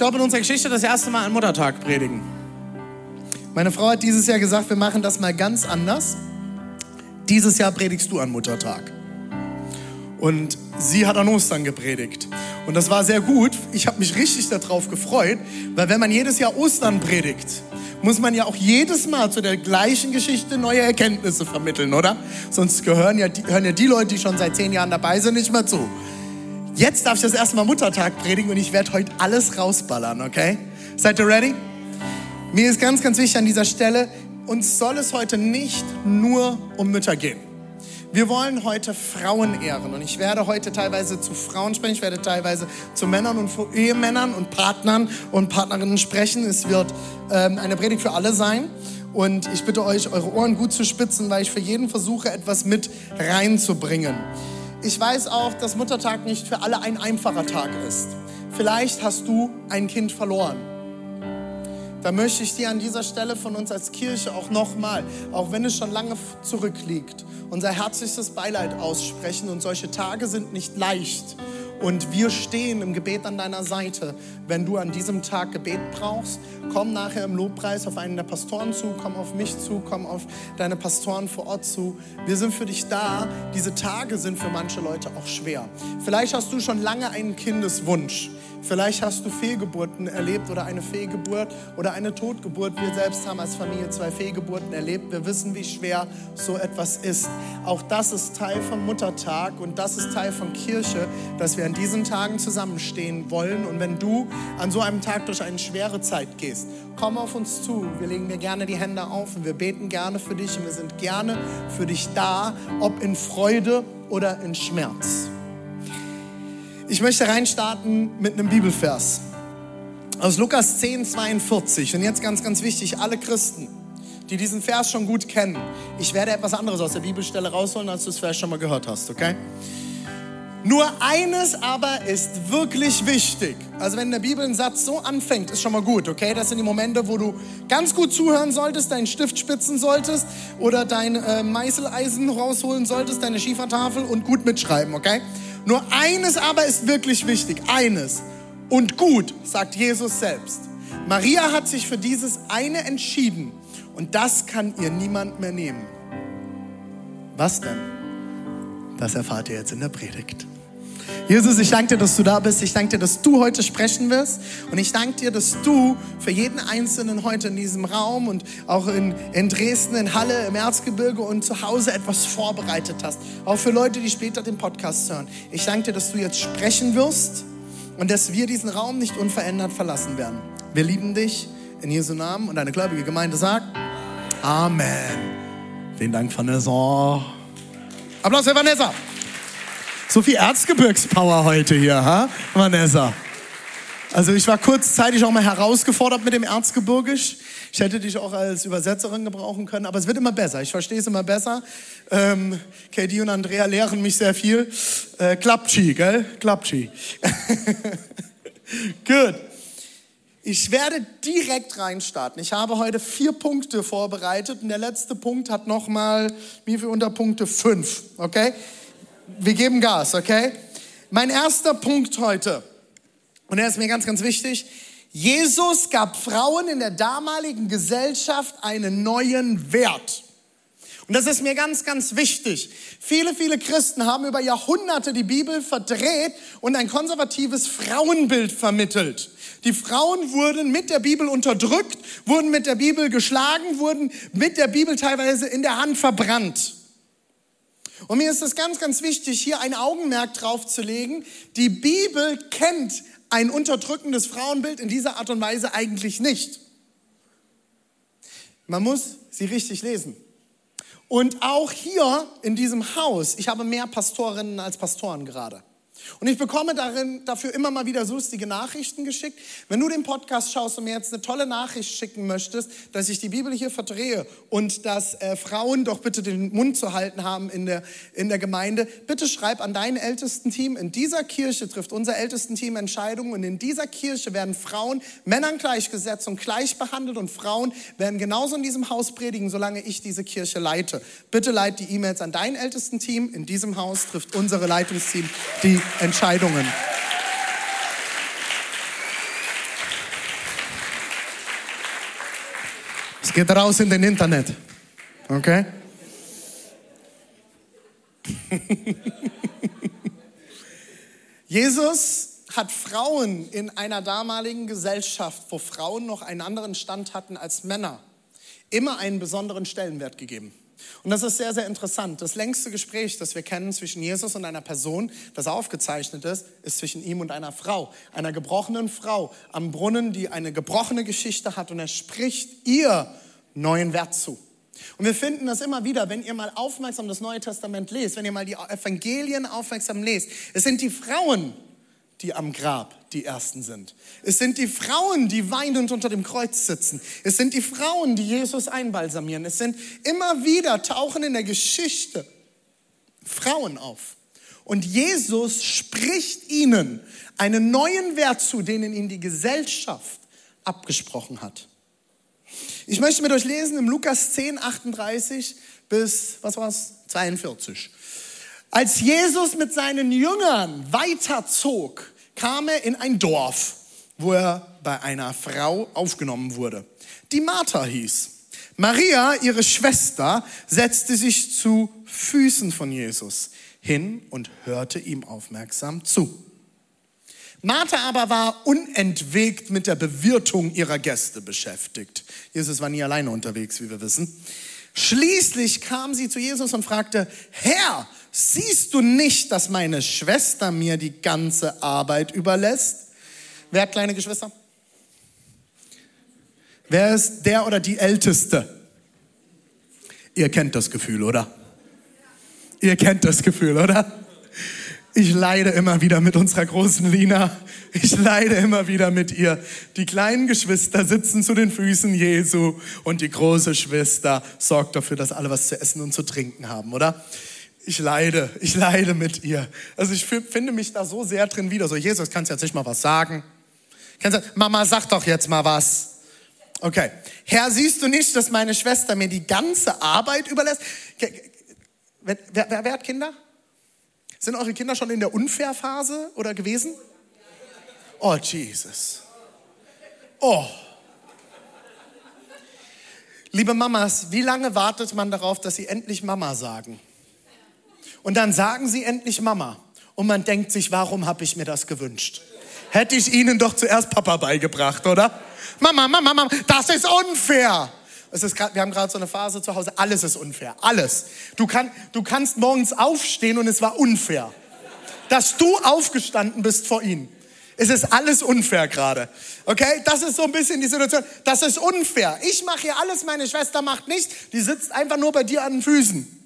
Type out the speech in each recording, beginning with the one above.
glaube in unserer Geschichte das erste Mal an Muttertag predigen. Meine Frau hat dieses Jahr gesagt, wir machen das mal ganz anders. Dieses Jahr predigst du an Muttertag. Und sie hat an Ostern gepredigt. Und das war sehr gut. Ich habe mich richtig darauf gefreut, weil wenn man jedes Jahr Ostern predigt, muss man ja auch jedes Mal zu der gleichen Geschichte neue Erkenntnisse vermitteln, oder? Sonst gehören ja die, hören ja die Leute, die schon seit zehn Jahren dabei sind, nicht mehr zu. Jetzt darf ich das erste Mal Muttertag predigen und ich werde heute alles rausballern, okay? Seid ihr ready? Mir ist ganz, ganz wichtig an dieser Stelle, uns soll es heute nicht nur um Mütter gehen. Wir wollen heute Frauen ehren und ich werde heute teilweise zu Frauen sprechen, ich werde teilweise zu Männern und Ehemännern und Partnern und Partnerinnen sprechen. Es wird ähm, eine Predigt für alle sein und ich bitte euch, eure Ohren gut zu spitzen, weil ich für jeden versuche, etwas mit reinzubringen. Ich weiß auch, dass Muttertag nicht für alle ein einfacher Tag ist. Vielleicht hast du ein Kind verloren. Da möchte ich dir an dieser Stelle von uns als Kirche auch nochmal, auch wenn es schon lange zurückliegt, unser herzlichstes Beileid aussprechen. Und solche Tage sind nicht leicht. Und wir stehen im Gebet an deiner Seite. Wenn du an diesem Tag Gebet brauchst, komm nachher im Lobpreis auf einen der Pastoren zu, komm auf mich zu, komm auf deine Pastoren vor Ort zu. Wir sind für dich da. Diese Tage sind für manche Leute auch schwer. Vielleicht hast du schon lange einen Kindeswunsch. Vielleicht hast du Fehlgeburten erlebt oder eine Fehlgeburt oder eine Totgeburt. Wir selbst haben als Familie zwei Fehlgeburten erlebt. Wir wissen, wie schwer so etwas ist. Auch das ist Teil vom Muttertag und das ist Teil von Kirche, dass wir an diesen Tagen zusammenstehen wollen. Und wenn du an so einem Tag durch eine schwere Zeit gehst, komm auf uns zu. Wir legen dir gerne die Hände auf und wir beten gerne für dich und wir sind gerne für dich da, ob in Freude oder in Schmerz. Ich möchte reinstarten mit einem Bibelvers aus Lukas 10, 42. Und jetzt ganz, ganz wichtig, alle Christen, die diesen Vers schon gut kennen, ich werde etwas anderes aus der Bibelstelle rausholen, als du es vielleicht schon mal gehört hast, okay? Nur eines aber ist wirklich wichtig. Also wenn der Bibel ein Satz so anfängt, ist schon mal gut, okay? Das sind die Momente, wo du ganz gut zuhören solltest, deinen Stift spitzen solltest oder dein äh, Meißeleisen rausholen solltest, deine Schiefertafel und gut mitschreiben, okay? Nur eines aber ist wirklich wichtig, eines. Und gut, sagt Jesus selbst. Maria hat sich für dieses eine entschieden und das kann ihr niemand mehr nehmen. Was denn? Das erfahrt ihr jetzt in der Predigt. Jesus, ich danke dir, dass du da bist. Ich danke dir, dass du heute sprechen wirst. Und ich danke dir, dass du für jeden Einzelnen heute in diesem Raum und auch in, in Dresden, in Halle, im Erzgebirge und zu Hause etwas vorbereitet hast. Auch für Leute, die später den Podcast hören. Ich danke dir, dass du jetzt sprechen wirst und dass wir diesen Raum nicht unverändert verlassen werden. Wir lieben dich in Jesu Namen und deine gläubige Gemeinde sagt Amen. Vielen Dank, Vanessa. Applaus für Vanessa. So viel Erzgebirgspower heute hier, ha? Vanessa. Also ich war kurzzeitig auch mal herausgefordert mit dem Erzgebirgisch. Ich hätte dich auch als Übersetzerin gebrauchen können, aber es wird immer besser. Ich verstehe es immer besser. Ähm, KD und Andrea lehren mich sehr viel. Äh, Klapschi, gell? Klapschi. Gut. Ich werde direkt reinstarten. Ich habe heute vier Punkte vorbereitet und der letzte Punkt hat nochmal, wie viele Unterpunkte? Fünf, okay? Wir geben Gas, okay? Mein erster Punkt heute, und er ist mir ganz, ganz wichtig. Jesus gab Frauen in der damaligen Gesellschaft einen neuen Wert. Und das ist mir ganz, ganz wichtig. Viele, viele Christen haben über Jahrhunderte die Bibel verdreht und ein konservatives Frauenbild vermittelt. Die Frauen wurden mit der Bibel unterdrückt, wurden mit der Bibel geschlagen, wurden mit der Bibel teilweise in der Hand verbrannt. Und mir ist es ganz, ganz wichtig, hier ein Augenmerk drauf zu legen. Die Bibel kennt ein unterdrückendes Frauenbild in dieser Art und Weise eigentlich nicht. Man muss sie richtig lesen. Und auch hier in diesem Haus, ich habe mehr Pastorinnen als Pastoren gerade. Und ich bekomme darin, dafür immer mal wieder lustige Nachrichten geschickt. Wenn du den Podcast schaust und mir jetzt eine tolle Nachricht schicken möchtest, dass ich die Bibel hier verdrehe und dass äh, Frauen doch bitte den Mund zu halten haben in der, in der Gemeinde, bitte schreib an dein ältesten Team. In dieser Kirche trifft unser ältesten Team Entscheidungen und in dieser Kirche werden Frauen Männern gleichgesetzt und gleich behandelt und Frauen werden genauso in diesem Haus predigen, solange ich diese Kirche leite. Bitte leit die E-Mails an dein ältesten Team. In diesem Haus trifft unsere Leitungsteam die Entscheidungen. Es geht raus in den Internet. Okay? Jesus hat Frauen in einer damaligen Gesellschaft, wo Frauen noch einen anderen Stand hatten als Männer, immer einen besonderen Stellenwert gegeben. Und das ist sehr, sehr interessant. Das längste Gespräch, das wir kennen zwischen Jesus und einer Person, das aufgezeichnet ist, ist zwischen ihm und einer Frau, einer gebrochenen Frau am Brunnen, die eine gebrochene Geschichte hat und er spricht ihr neuen Wert zu. Und wir finden das immer wieder, wenn ihr mal aufmerksam das Neue Testament lest, wenn ihr mal die Evangelien aufmerksam lest. Es sind die Frauen, die am Grab die Ersten sind. Es sind die Frauen, die weinend unter dem Kreuz sitzen. Es sind die Frauen, die Jesus einbalsamieren. Es sind immer wieder tauchen in der Geschichte Frauen auf. Und Jesus spricht ihnen einen neuen Wert zu, den ihnen die Gesellschaft abgesprochen hat. Ich möchte mit euch lesen im Lukas 10, 38 bis, was war's, 42. Als Jesus mit seinen Jüngern weiterzog, kam er in ein Dorf, wo er bei einer Frau aufgenommen wurde, die Martha hieß. Maria, ihre Schwester, setzte sich zu Füßen von Jesus hin und hörte ihm aufmerksam zu. Martha aber war unentwegt mit der Bewirtung ihrer Gäste beschäftigt. Jesus war nie alleine unterwegs, wie wir wissen. Schließlich kam sie zu Jesus und fragte, Herr, siehst du nicht, dass meine Schwester mir die ganze Arbeit überlässt? Wer hat kleine Geschwister? Wer ist der oder die Älteste? Ihr kennt das Gefühl, oder? Ihr kennt das Gefühl, oder? Ich leide immer wieder mit unserer großen Lina. Ich leide immer wieder mit ihr. Die kleinen Geschwister sitzen zu den Füßen Jesu und die große Schwester sorgt dafür, dass alle was zu essen und zu trinken haben, oder? Ich leide, ich leide mit ihr. Also ich finde mich da so sehr drin wieder. So, Jesus, kannst du jetzt nicht mal was sagen? Kannst du, Mama, sag doch jetzt mal was. Okay. Herr, siehst du nicht, dass meine Schwester mir die ganze Arbeit überlässt? Wer, wer, wer hat Kinder? Sind eure Kinder schon in der Unfairphase oder gewesen? Oh, Jesus. Oh. Liebe Mamas, wie lange wartet man darauf, dass sie endlich Mama sagen? Und dann sagen sie endlich Mama. Und man denkt sich, warum habe ich mir das gewünscht? Hätte ich ihnen doch zuerst Papa beigebracht, oder? Mama, Mama, Mama, das ist unfair. Es ist grad, wir haben gerade so eine Phase zu Hause, alles ist unfair, alles. Du, kann, du kannst morgens aufstehen und es war unfair. Dass du aufgestanden bist vor ihnen. Es ist alles unfair gerade. Okay? Das ist so ein bisschen die Situation. Das ist unfair. Ich mache hier alles, meine Schwester macht nichts. Die sitzt einfach nur bei dir an den Füßen.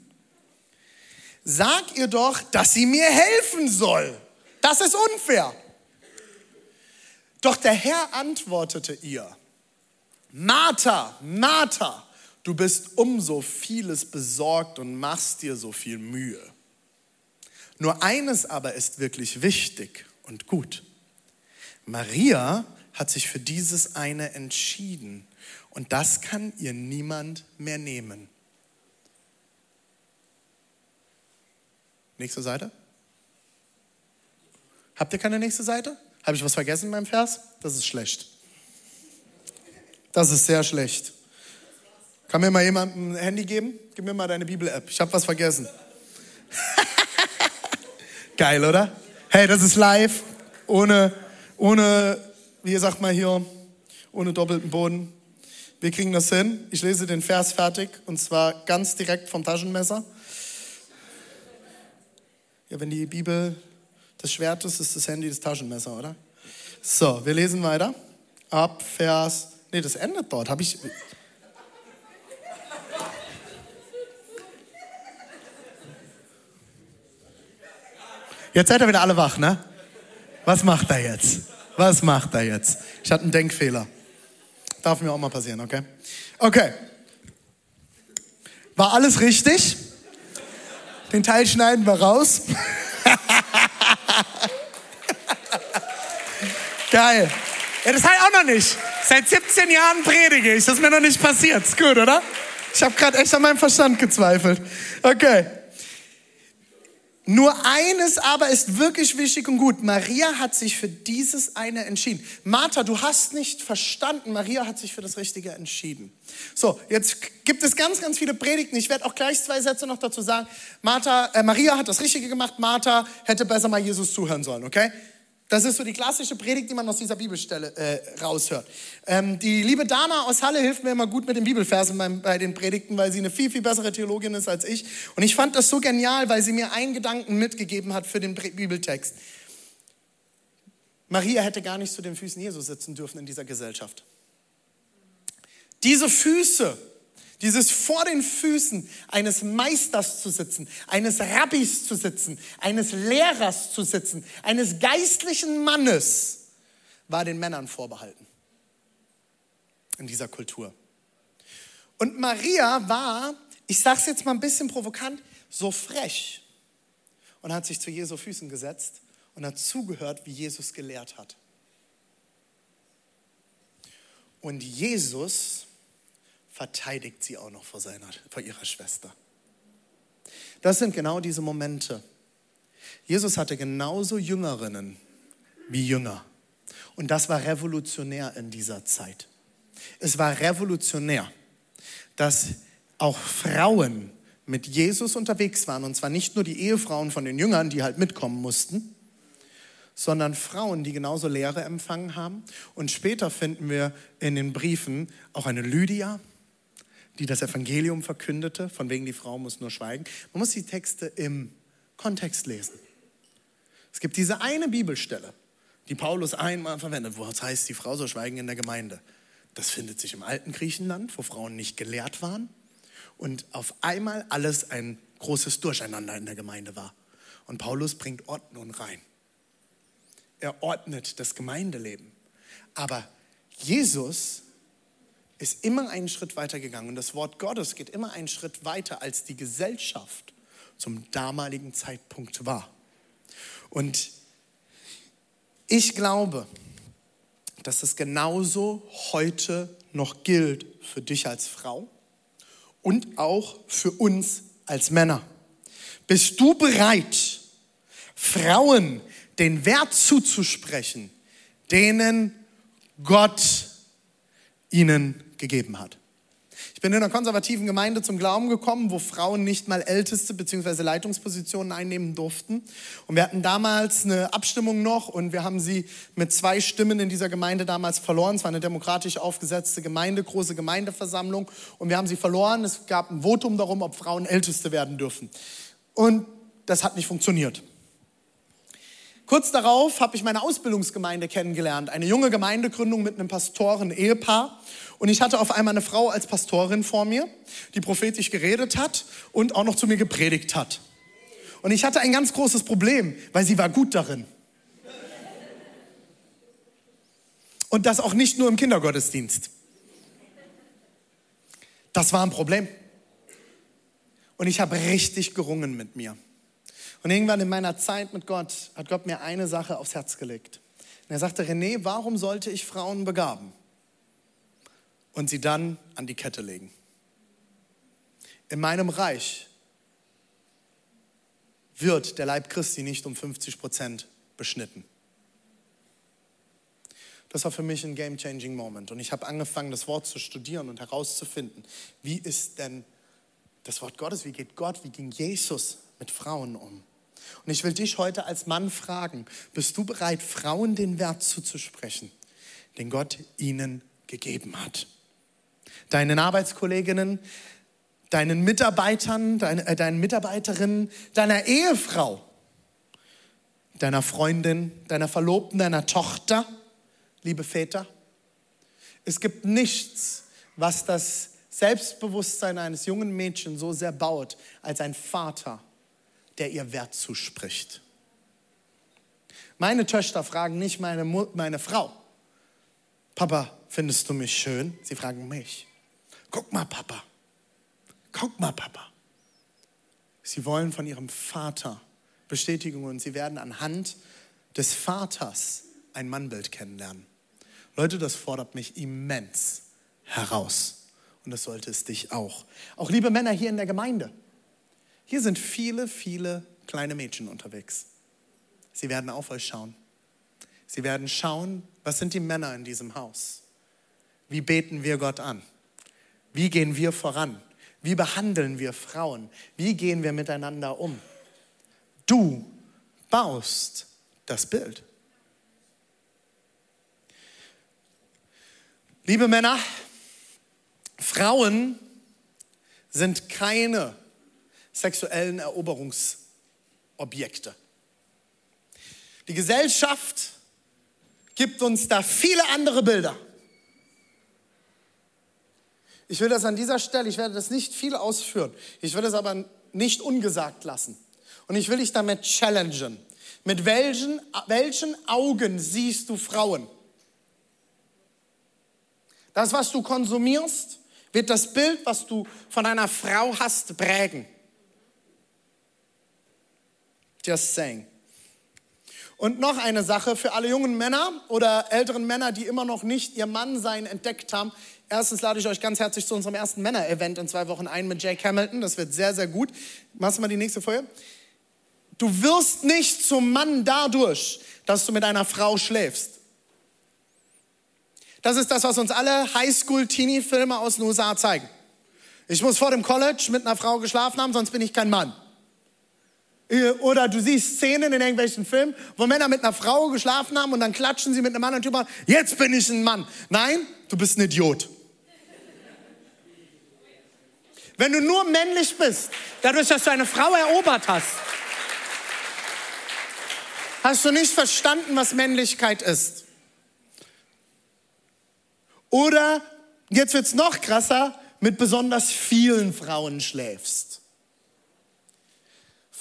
Sag ihr doch, dass sie mir helfen soll. Das ist unfair. Doch der Herr antwortete ihr, Martha, Martha, du bist um so vieles besorgt und machst dir so viel Mühe. Nur eines aber ist wirklich wichtig und gut. Maria hat sich für dieses eine entschieden und das kann ihr niemand mehr nehmen. Nächste Seite. Habt ihr keine nächste Seite? Habe ich was vergessen beim Vers? Das ist schlecht. Das ist sehr schlecht. Kann mir mal jemand ein Handy geben? Gib mir mal deine Bibel-App. Ich habe was vergessen. Geil, oder? Hey, das ist live. Ohne, ohne, wie sagt man hier, ohne doppelten Boden. Wir kriegen das hin. Ich lese den Vers fertig und zwar ganz direkt vom Taschenmesser. Ja, wenn die Bibel das Schwert ist, ist das Handy das Taschenmesser, oder? So, wir lesen weiter. Ab Vers Nee, das endet dort. Habe ich. Jetzt seid ihr wieder alle wach, ne? Was macht er jetzt? Was macht er jetzt? Ich hatte einen Denkfehler. Darf mir auch mal passieren, okay? Okay. War alles richtig? Den Teil schneiden wir raus. Geil. Ja, das halt auch noch nicht. Seit 17 Jahren predige ich. Das ist mir noch nicht passiert. Ist gut, oder? Ich habe gerade echt an meinem Verstand gezweifelt. Okay. Nur eines aber ist wirklich wichtig und gut. Maria hat sich für dieses eine entschieden. Martha, du hast nicht verstanden. Maria hat sich für das Richtige entschieden. So, jetzt gibt es ganz, ganz viele Predigten. Ich werde auch gleich zwei Sätze noch dazu sagen. Martha, äh, Maria hat das Richtige gemacht. Martha hätte besser mal Jesus zuhören sollen, okay? Das ist so die klassische Predigt, die man aus dieser Bibelstelle äh, raushört. Ähm, die liebe Dana aus Halle hilft mir immer gut mit den Bibelversen bei, bei, den Predigten, weil sie eine viel, viel bessere Theologin ist als ich. Und ich fand das so genial, weil sie mir einen Gedanken mitgegeben hat für den Bibeltext. Maria hätte gar nicht zu den Füßen Jesu sitzen dürfen in dieser Gesellschaft. Diese Füße, dieses vor den Füßen eines Meisters zu sitzen, eines Rabbis zu sitzen, eines Lehrers zu sitzen, eines geistlichen Mannes, war den Männern vorbehalten in dieser Kultur. Und Maria war, ich sage es jetzt mal ein bisschen provokant, so frech und hat sich zu Jesu Füßen gesetzt und hat zugehört, wie Jesus gelehrt hat. Und Jesus verteidigt sie auch noch vor, seiner, vor ihrer Schwester. Das sind genau diese Momente. Jesus hatte genauso Jüngerinnen wie Jünger. Und das war revolutionär in dieser Zeit. Es war revolutionär, dass auch Frauen mit Jesus unterwegs waren. Und zwar nicht nur die Ehefrauen von den Jüngern, die halt mitkommen mussten, sondern Frauen, die genauso Lehre empfangen haben. Und später finden wir in den Briefen auch eine Lydia, die das Evangelium verkündete, von wegen die Frau muss nur schweigen. Man muss die Texte im Kontext lesen. Es gibt diese eine Bibelstelle, die Paulus einmal verwendet, wo es heißt, die Frau soll schweigen in der Gemeinde. Das findet sich im alten Griechenland, wo Frauen nicht gelehrt waren und auf einmal alles ein großes Durcheinander in der Gemeinde war. Und Paulus bringt Ordnung rein. Er ordnet das Gemeindeleben. Aber Jesus ist immer einen Schritt weiter gegangen und das Wort Gottes geht immer einen Schritt weiter, als die Gesellschaft zum damaligen Zeitpunkt war. Und ich glaube, dass es genauso heute noch gilt für dich als Frau und auch für uns als Männer. Bist du bereit, Frauen den Wert zuzusprechen, denen Gott ihnen gegeben hat. Ich bin in einer konservativen Gemeinde zum Glauben gekommen, wo Frauen nicht mal älteste bzw. Leitungspositionen einnehmen durften. Und wir hatten damals eine Abstimmung noch und wir haben sie mit zwei Stimmen in dieser Gemeinde damals verloren. Es war eine demokratisch aufgesetzte Gemeinde, große Gemeindeversammlung und wir haben sie verloren. Es gab ein Votum darum, ob Frauen Älteste werden dürfen. Und das hat nicht funktioniert. Kurz darauf habe ich meine Ausbildungsgemeinde kennengelernt, eine junge Gemeindegründung mit einem Pastoren-Ehepaar. Und ich hatte auf einmal eine Frau als Pastorin vor mir, die prophetisch geredet hat und auch noch zu mir gepredigt hat. Und ich hatte ein ganz großes Problem, weil sie war gut darin. Und das auch nicht nur im Kindergottesdienst. Das war ein Problem. Und ich habe richtig gerungen mit mir. Und irgendwann in meiner Zeit mit Gott hat Gott mir eine Sache aufs Herz gelegt. Und er sagte, René, warum sollte ich Frauen begaben? Und sie dann an die Kette legen. In meinem Reich wird der Leib Christi nicht um 50 Prozent beschnitten. Das war für mich ein game-changing Moment. Und ich habe angefangen, das Wort zu studieren und herauszufinden, wie ist denn das Wort Gottes, wie geht Gott, wie ging Jesus mit Frauen um? Und ich will dich heute als Mann fragen, bist du bereit, Frauen den Wert zuzusprechen, den Gott ihnen gegeben hat? Deinen Arbeitskolleginnen, deinen Mitarbeitern, deine, äh, deinen Mitarbeiterinnen, deiner Ehefrau, deiner Freundin, deiner Verlobten, deiner Tochter, liebe Väter. Es gibt nichts, was das Selbstbewusstsein eines jungen Mädchens so sehr baut, als ein Vater, der ihr Wert zuspricht. Meine Töchter fragen nicht meine, meine Frau, Papa, findest du mich schön? Sie fragen mich. Guck mal, Papa. Guck mal, Papa. Sie wollen von ihrem Vater Bestätigung und sie werden anhand des Vaters ein Mannbild kennenlernen. Leute, das fordert mich immens heraus. Und das sollte es dich auch. Auch liebe Männer hier in der Gemeinde. Hier sind viele, viele kleine Mädchen unterwegs. Sie werden auf euch schauen. Sie werden schauen, was sind die Männer in diesem Haus? Wie beten wir Gott an? Wie gehen wir voran? Wie behandeln wir Frauen? Wie gehen wir miteinander um? Du baust das Bild. Liebe Männer, Frauen sind keine sexuellen Eroberungsobjekte. Die Gesellschaft gibt uns da viele andere Bilder. Ich will das an dieser Stelle, ich werde das nicht viel ausführen, ich will es aber nicht ungesagt lassen. Und ich will dich damit challengen. Mit welchen, welchen Augen siehst du Frauen? Das, was du konsumierst, wird das Bild, was du von einer Frau hast, prägen. Just saying. Und noch eine Sache für alle jungen Männer oder älteren Männer, die immer noch nicht ihr Mannsein entdeckt haben. Erstens lade ich euch ganz herzlich zu unserem ersten Männer-Event in zwei Wochen ein mit Jake Hamilton. Das wird sehr, sehr gut. Machst du mal die nächste Folie? Du wirst nicht zum Mann dadurch, dass du mit einer Frau schläfst. Das ist das, was uns alle Highschool-Teenie-Filme aus den USA zeigen. Ich muss vor dem College mit einer Frau geschlafen haben, sonst bin ich kein Mann. Oder du siehst Szenen in irgendwelchen Filmen, wo Männer mit einer Frau geschlafen haben und dann klatschen sie mit einem Mann und drüber, jetzt bin ich ein Mann. Nein, du bist ein Idiot. Wenn du nur männlich bist, dadurch, dass du eine Frau erobert hast, hast du nicht verstanden, was Männlichkeit ist. Oder, jetzt wird es noch krasser, mit besonders vielen Frauen schläfst.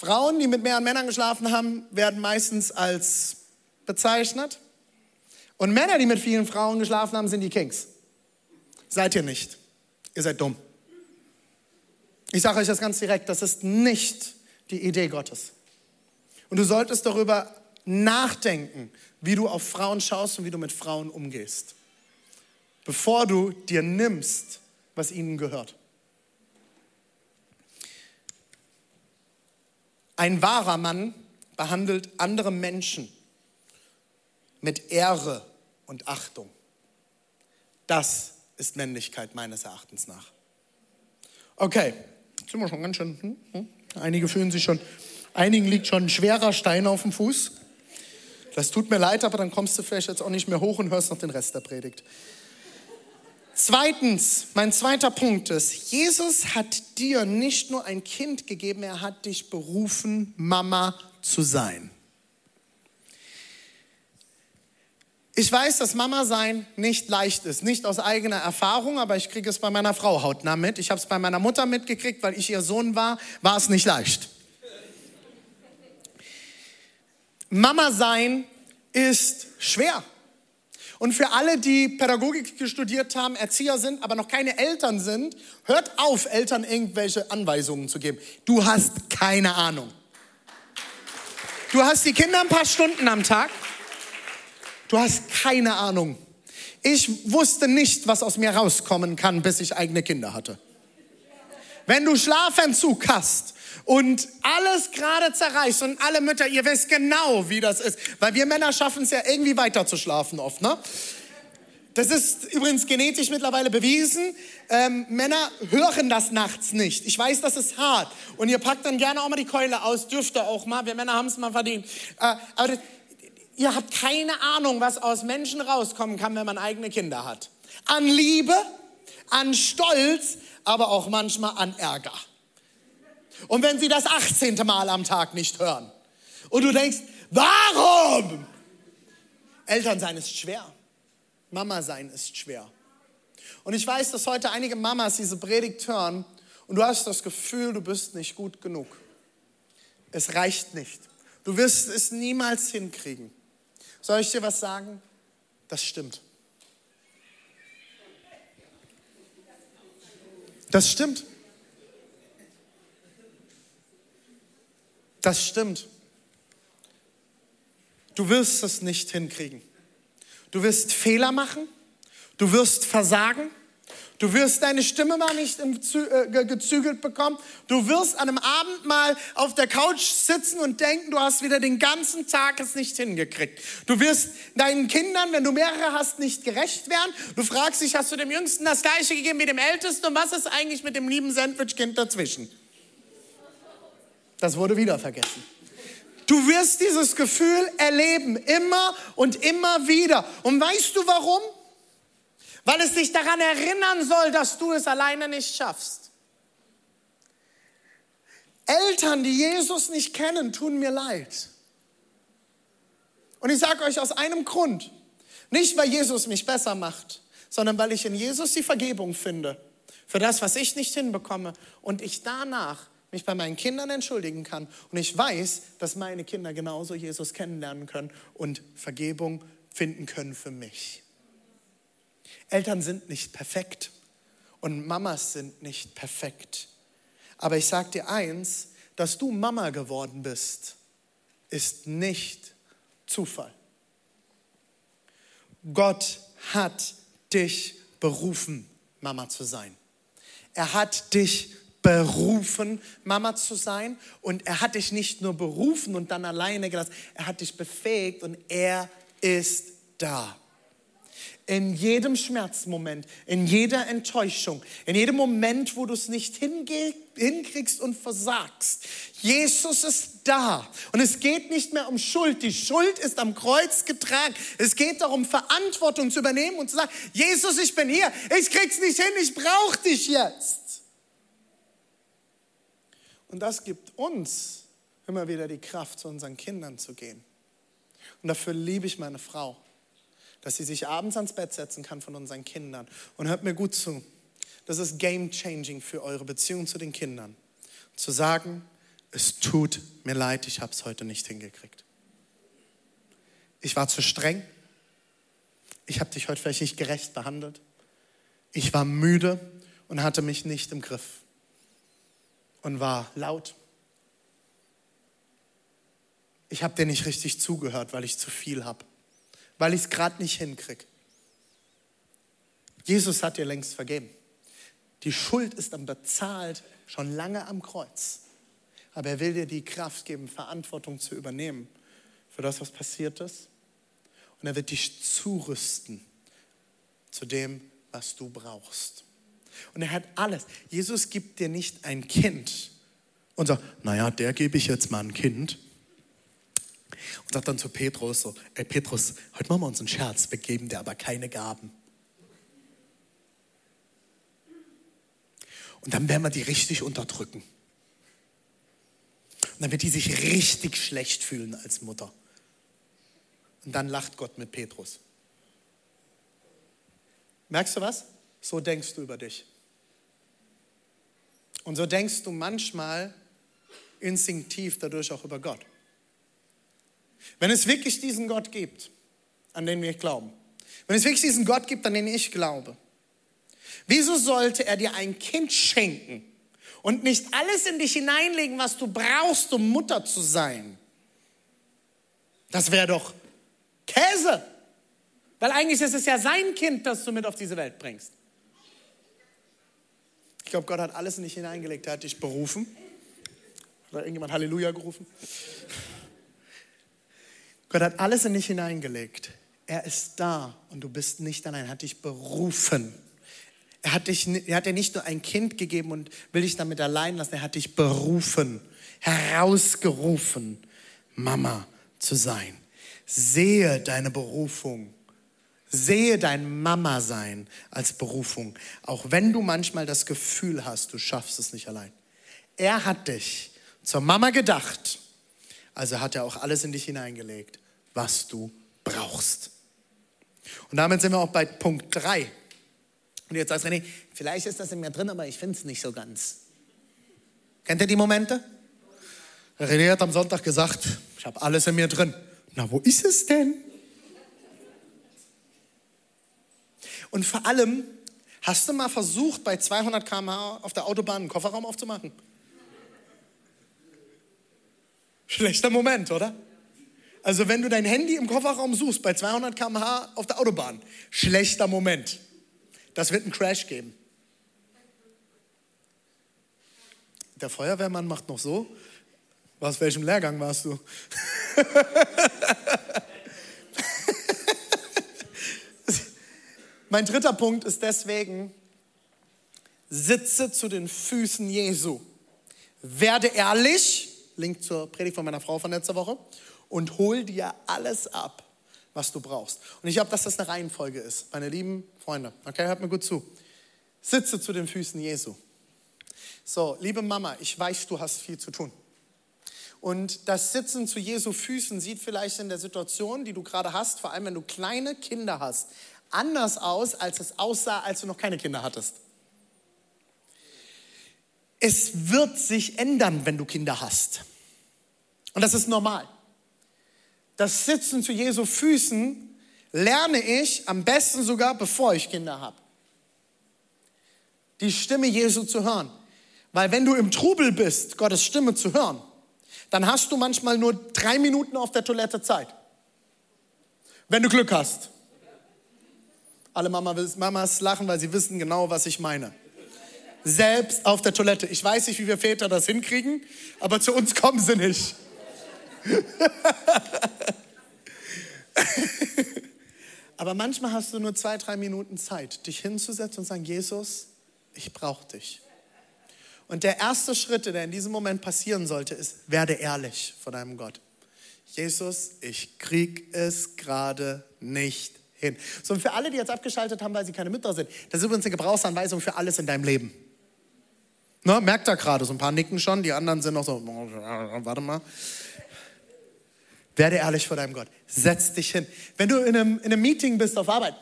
Frauen, die mit mehreren Männern geschlafen haben, werden meistens als bezeichnet. Und Männer, die mit vielen Frauen geschlafen haben, sind die Kings. Seid ihr nicht. Ihr seid dumm. Ich sage euch das ganz direkt, das ist nicht die Idee Gottes. Und du solltest darüber nachdenken, wie du auf Frauen schaust und wie du mit Frauen umgehst bevor du dir nimmst, was ihnen gehört. Ein wahrer Mann behandelt andere Menschen mit Ehre und Achtung. Das ist Männlichkeit meines Erachtens nach. Okay, jetzt sind wir schon ganz schön. Hm, hm. Einige fühlen sich schon, einigen liegt schon ein schwerer Stein auf dem Fuß. Das tut mir leid, aber dann kommst du vielleicht jetzt auch nicht mehr hoch und hörst noch den Rest der Predigt. Zweitens, mein zweiter Punkt ist, Jesus hat dir nicht nur ein Kind gegeben, er hat dich berufen, Mama zu sein. Ich weiß, dass Mama sein nicht leicht ist, nicht aus eigener Erfahrung, aber ich kriege es bei meiner Frau hautnah mit. Ich habe es bei meiner Mutter mitgekriegt, weil ich ihr Sohn war, war es nicht leicht. Mama sein ist schwer. Und für alle, die Pädagogik studiert haben, Erzieher sind, aber noch keine Eltern sind, hört auf, Eltern irgendwelche Anweisungen zu geben. Du hast keine Ahnung. Du hast die Kinder ein paar Stunden am Tag. Du hast keine Ahnung. Ich wusste nicht, was aus mir rauskommen kann, bis ich eigene Kinder hatte. Wenn du Schlafentzug hast und alles gerade zerreißt und alle Mütter, ihr wisst genau, wie das ist, weil wir Männer schaffen es ja irgendwie weiter zu schlafen oft, ne? Das ist übrigens genetisch mittlerweile bewiesen. Ähm, Männer hören das nachts nicht. Ich weiß, das ist hart. Und ihr packt dann gerne auch mal die Keule aus, dürft ihr auch mal. Wir Männer haben es mal verdient. Äh, aber das, ihr habt keine Ahnung, was aus Menschen rauskommen kann, wenn man eigene Kinder hat. An Liebe, an Stolz, aber auch manchmal an Ärger. Und wenn sie das 18. Mal am Tag nicht hören und du denkst, warum? Eltern sein ist schwer. Mama sein ist schwer. Und ich weiß, dass heute einige Mamas diese Predigt hören und du hast das Gefühl, du bist nicht gut genug. Es reicht nicht. Du wirst es niemals hinkriegen. Soll ich dir was sagen? Das stimmt. Das stimmt. Das stimmt. Du wirst es nicht hinkriegen. Du wirst Fehler machen. Du wirst versagen. Du wirst deine Stimme mal nicht äh, gezügelt bekommen. Du wirst an einem Abend mal auf der Couch sitzen und denken, du hast wieder den ganzen Tag es nicht hingekriegt. Du wirst deinen Kindern, wenn du mehrere hast, nicht gerecht werden. Du fragst dich, hast du dem Jüngsten das Gleiche gegeben wie dem Ältesten? Und was ist eigentlich mit dem lieben Sandwichkind dazwischen? Das wurde wieder vergessen. Du wirst dieses Gefühl erleben, immer und immer wieder. Und weißt du warum? weil es dich daran erinnern soll, dass du es alleine nicht schaffst. Eltern, die Jesus nicht kennen, tun mir leid. Und ich sage euch aus einem Grund, nicht weil Jesus mich besser macht, sondern weil ich in Jesus die Vergebung finde für das, was ich nicht hinbekomme und ich danach mich bei meinen Kindern entschuldigen kann und ich weiß, dass meine Kinder genauso Jesus kennenlernen können und Vergebung finden können für mich. Eltern sind nicht perfekt und Mamas sind nicht perfekt. Aber ich sage dir eins, dass du Mama geworden bist, ist nicht Zufall. Gott hat dich berufen, Mama zu sein. Er hat dich berufen, Mama zu sein. Und er hat dich nicht nur berufen und dann alleine gelassen, er hat dich befähigt und er ist da in jedem Schmerzmoment, in jeder Enttäuschung, in jedem Moment, wo du es nicht hinkriegst und versagst. Jesus ist da. Und es geht nicht mehr um Schuld. Die Schuld ist am Kreuz getragen. Es geht darum, Verantwortung zu übernehmen und zu sagen, Jesus, ich bin hier. Ich krieg's nicht hin. Ich brauche dich jetzt. Und das gibt uns immer wieder die Kraft, zu unseren Kindern zu gehen. Und dafür liebe ich meine Frau dass sie sich abends ans Bett setzen kann von unseren Kindern. Und hört mir gut zu, das ist game changing für eure Beziehung zu den Kindern. Zu sagen, es tut mir leid, ich habe es heute nicht hingekriegt. Ich war zu streng. Ich habe dich heute vielleicht nicht gerecht behandelt. Ich war müde und hatte mich nicht im Griff und war laut. Ich habe dir nicht richtig zugehört, weil ich zu viel habe weil ich es gerade nicht hinkriege. Jesus hat dir längst vergeben. Die Schuld ist dann bezahlt, schon lange am Kreuz. Aber er will dir die Kraft geben, Verantwortung zu übernehmen für das, was passiert ist. Und er wird dich zurüsten zu dem, was du brauchst. Und er hat alles. Jesus gibt dir nicht ein Kind und sagt, naja, der gebe ich jetzt mal ein Kind und sagt dann zu Petrus so, ey Petrus, heute machen wir uns einen Scherz, wir geben dir aber keine Gaben. Und dann werden wir die richtig unterdrücken. Und dann wird die sich richtig schlecht fühlen als Mutter. Und dann lacht Gott mit Petrus. Merkst du was? So denkst du über dich. Und so denkst du manchmal instinktiv dadurch auch über Gott. Wenn es wirklich diesen Gott gibt, an den wir glauben, wenn es wirklich diesen Gott gibt, an den ich glaube, wieso sollte er dir ein Kind schenken und nicht alles in dich hineinlegen, was du brauchst, um Mutter zu sein? Das wäre doch Käse. Weil eigentlich ist es ja sein Kind, das du mit auf diese Welt bringst. Ich glaube, Gott hat alles in dich hineingelegt. Er hat dich berufen. Hat irgendjemand Halleluja gerufen? Gott hat alles in dich hineingelegt. Er ist da und du bist nicht allein. Er hat dich berufen. Er hat, dich, er hat dir nicht nur ein Kind gegeben und will dich damit allein lassen. Er hat dich berufen, herausgerufen, Mama zu sein. Sehe deine Berufung. Sehe dein Mama sein als Berufung. Auch wenn du manchmal das Gefühl hast, du schaffst es nicht allein. Er hat dich zur Mama gedacht. Also hat er auch alles in dich hineingelegt was du brauchst. Und damit sind wir auch bei Punkt 3. Und jetzt sagst René, vielleicht ist das in mir drin, aber ich finde es nicht so ganz. Kennt ihr die Momente? René hat am Sonntag gesagt, ich habe alles in mir drin. Na, wo ist es denn? Und vor allem, hast du mal versucht, bei 200 km/h auf der Autobahn einen Kofferraum aufzumachen? Schlechter Moment, oder? Also wenn du dein Handy im Kofferraum suchst bei 200 km/h auf der Autobahn, schlechter Moment. Das wird einen Crash geben. Der Feuerwehrmann macht noch so. Aus welchem Lehrgang warst du? mein dritter Punkt ist deswegen, sitze zu den Füßen Jesu. Werde ehrlich, Link zur Predigt von meiner Frau von letzter Woche, und hol dir alles ab, was du brauchst. Und ich glaube, dass das eine Reihenfolge ist, meine lieben Freunde. Okay, hört mir gut zu. Sitze zu den Füßen Jesu. So, liebe Mama, ich weiß, du hast viel zu tun. Und das Sitzen zu Jesu Füßen sieht vielleicht in der Situation, die du gerade hast, vor allem wenn du kleine Kinder hast, anders aus, als es aussah, als du noch keine Kinder hattest. Es wird sich ändern, wenn du Kinder hast. Und das ist normal das Sitzen zu Jesu Füßen lerne ich am besten sogar, bevor ich Kinder habe. Die Stimme Jesu zu hören. Weil wenn du im Trubel bist, Gottes Stimme zu hören, dann hast du manchmal nur drei Minuten auf der Toilette Zeit. Wenn du Glück hast. Alle Mamas lachen, weil sie wissen genau, was ich meine. Selbst auf der Toilette. Ich weiß nicht, wie wir Väter das hinkriegen, aber zu uns kommen sie nicht. Aber manchmal hast du nur zwei, drei Minuten Zeit, dich hinzusetzen und sagen, Jesus, ich brauche dich. Und der erste Schritt, der in diesem Moment passieren sollte, ist, werde ehrlich vor deinem Gott. Jesus, ich krieg es gerade nicht hin. So, und für alle, die jetzt abgeschaltet haben, weil sie keine Mütter sind, das ist übrigens eine Gebrauchsanweisung für alles in deinem Leben. Ne, merkt da gerade, so ein paar nicken schon, die anderen sind noch so, warte mal. Werde ehrlich vor deinem Gott. Setz dich hin. Wenn du in einem, in einem Meeting bist auf Arbeit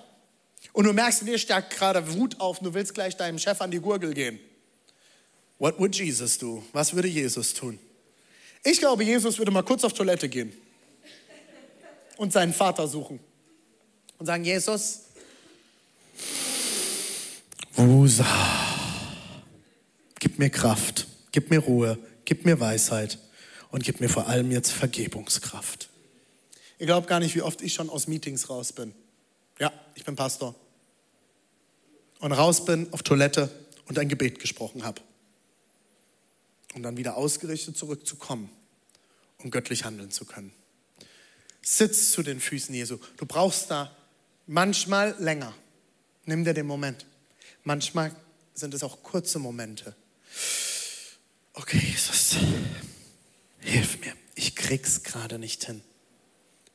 und du merkst, in dir stärkt gerade Wut auf und du willst gleich deinem Chef an die Gurgel gehen. What would Jesus do? Was würde Jesus tun? Ich glaube, Jesus würde mal kurz auf Toilette gehen und seinen Vater suchen und sagen, Jesus, Wusa, gib mir Kraft, gib mir Ruhe, gib mir Weisheit und gib mir vor allem jetzt Vergebungskraft. Ihr glaubt gar nicht, wie oft ich schon aus Meetings raus bin. Ja, ich bin Pastor. Und raus bin auf Toilette und ein Gebet gesprochen habe. Um dann wieder ausgerichtet zurückzukommen um göttlich handeln zu können. Sitz zu den Füßen Jesu. Du brauchst da manchmal länger. Nimm dir den Moment. Manchmal sind es auch kurze Momente. Okay, Jesus, hilf mir, ich krieg's gerade nicht hin.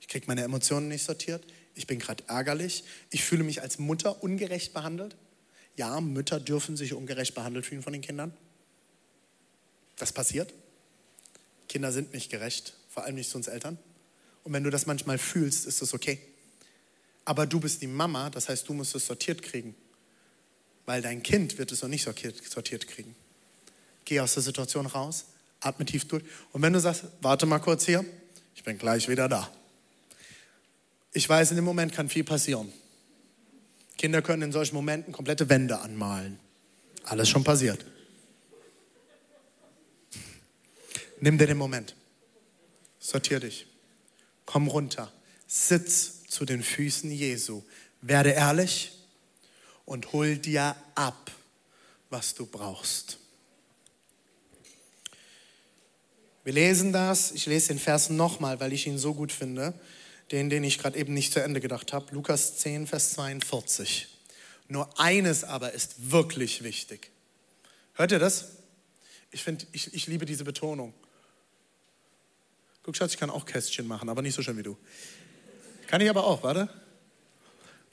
Ich krieg meine Emotionen nicht sortiert. Ich bin gerade ärgerlich. Ich fühle mich als Mutter ungerecht behandelt. Ja, Mütter dürfen sich ungerecht behandelt fühlen von den Kindern. Das passiert. Kinder sind nicht gerecht, vor allem nicht zu uns Eltern. Und wenn du das manchmal fühlst, ist das okay. Aber du bist die Mama, das heißt, du musst es sortiert kriegen. Weil dein Kind wird es noch nicht sortiert, sortiert kriegen. Geh aus der Situation raus, atme tief durch. Und wenn du sagst, warte mal kurz hier, ich bin gleich wieder da. Ich weiß, in dem Moment kann viel passieren. Kinder können in solchen Momenten komplette Wände anmalen. Alles schon passiert. Nimm dir den Moment. Sortier dich. Komm runter. Sitz zu den Füßen Jesu. Werde ehrlich und hol dir ab, was du brauchst. Wir lesen das, ich lese den Vers nochmal, weil ich ihn so gut finde, den, den ich gerade eben nicht zu Ende gedacht habe. Lukas 10, Vers 42. Nur eines aber ist wirklich wichtig. Hört ihr das? Ich, find, ich, ich liebe diese Betonung. Guck, Schatz, ich kann auch Kästchen machen, aber nicht so schön wie du. Kann ich aber auch, warte.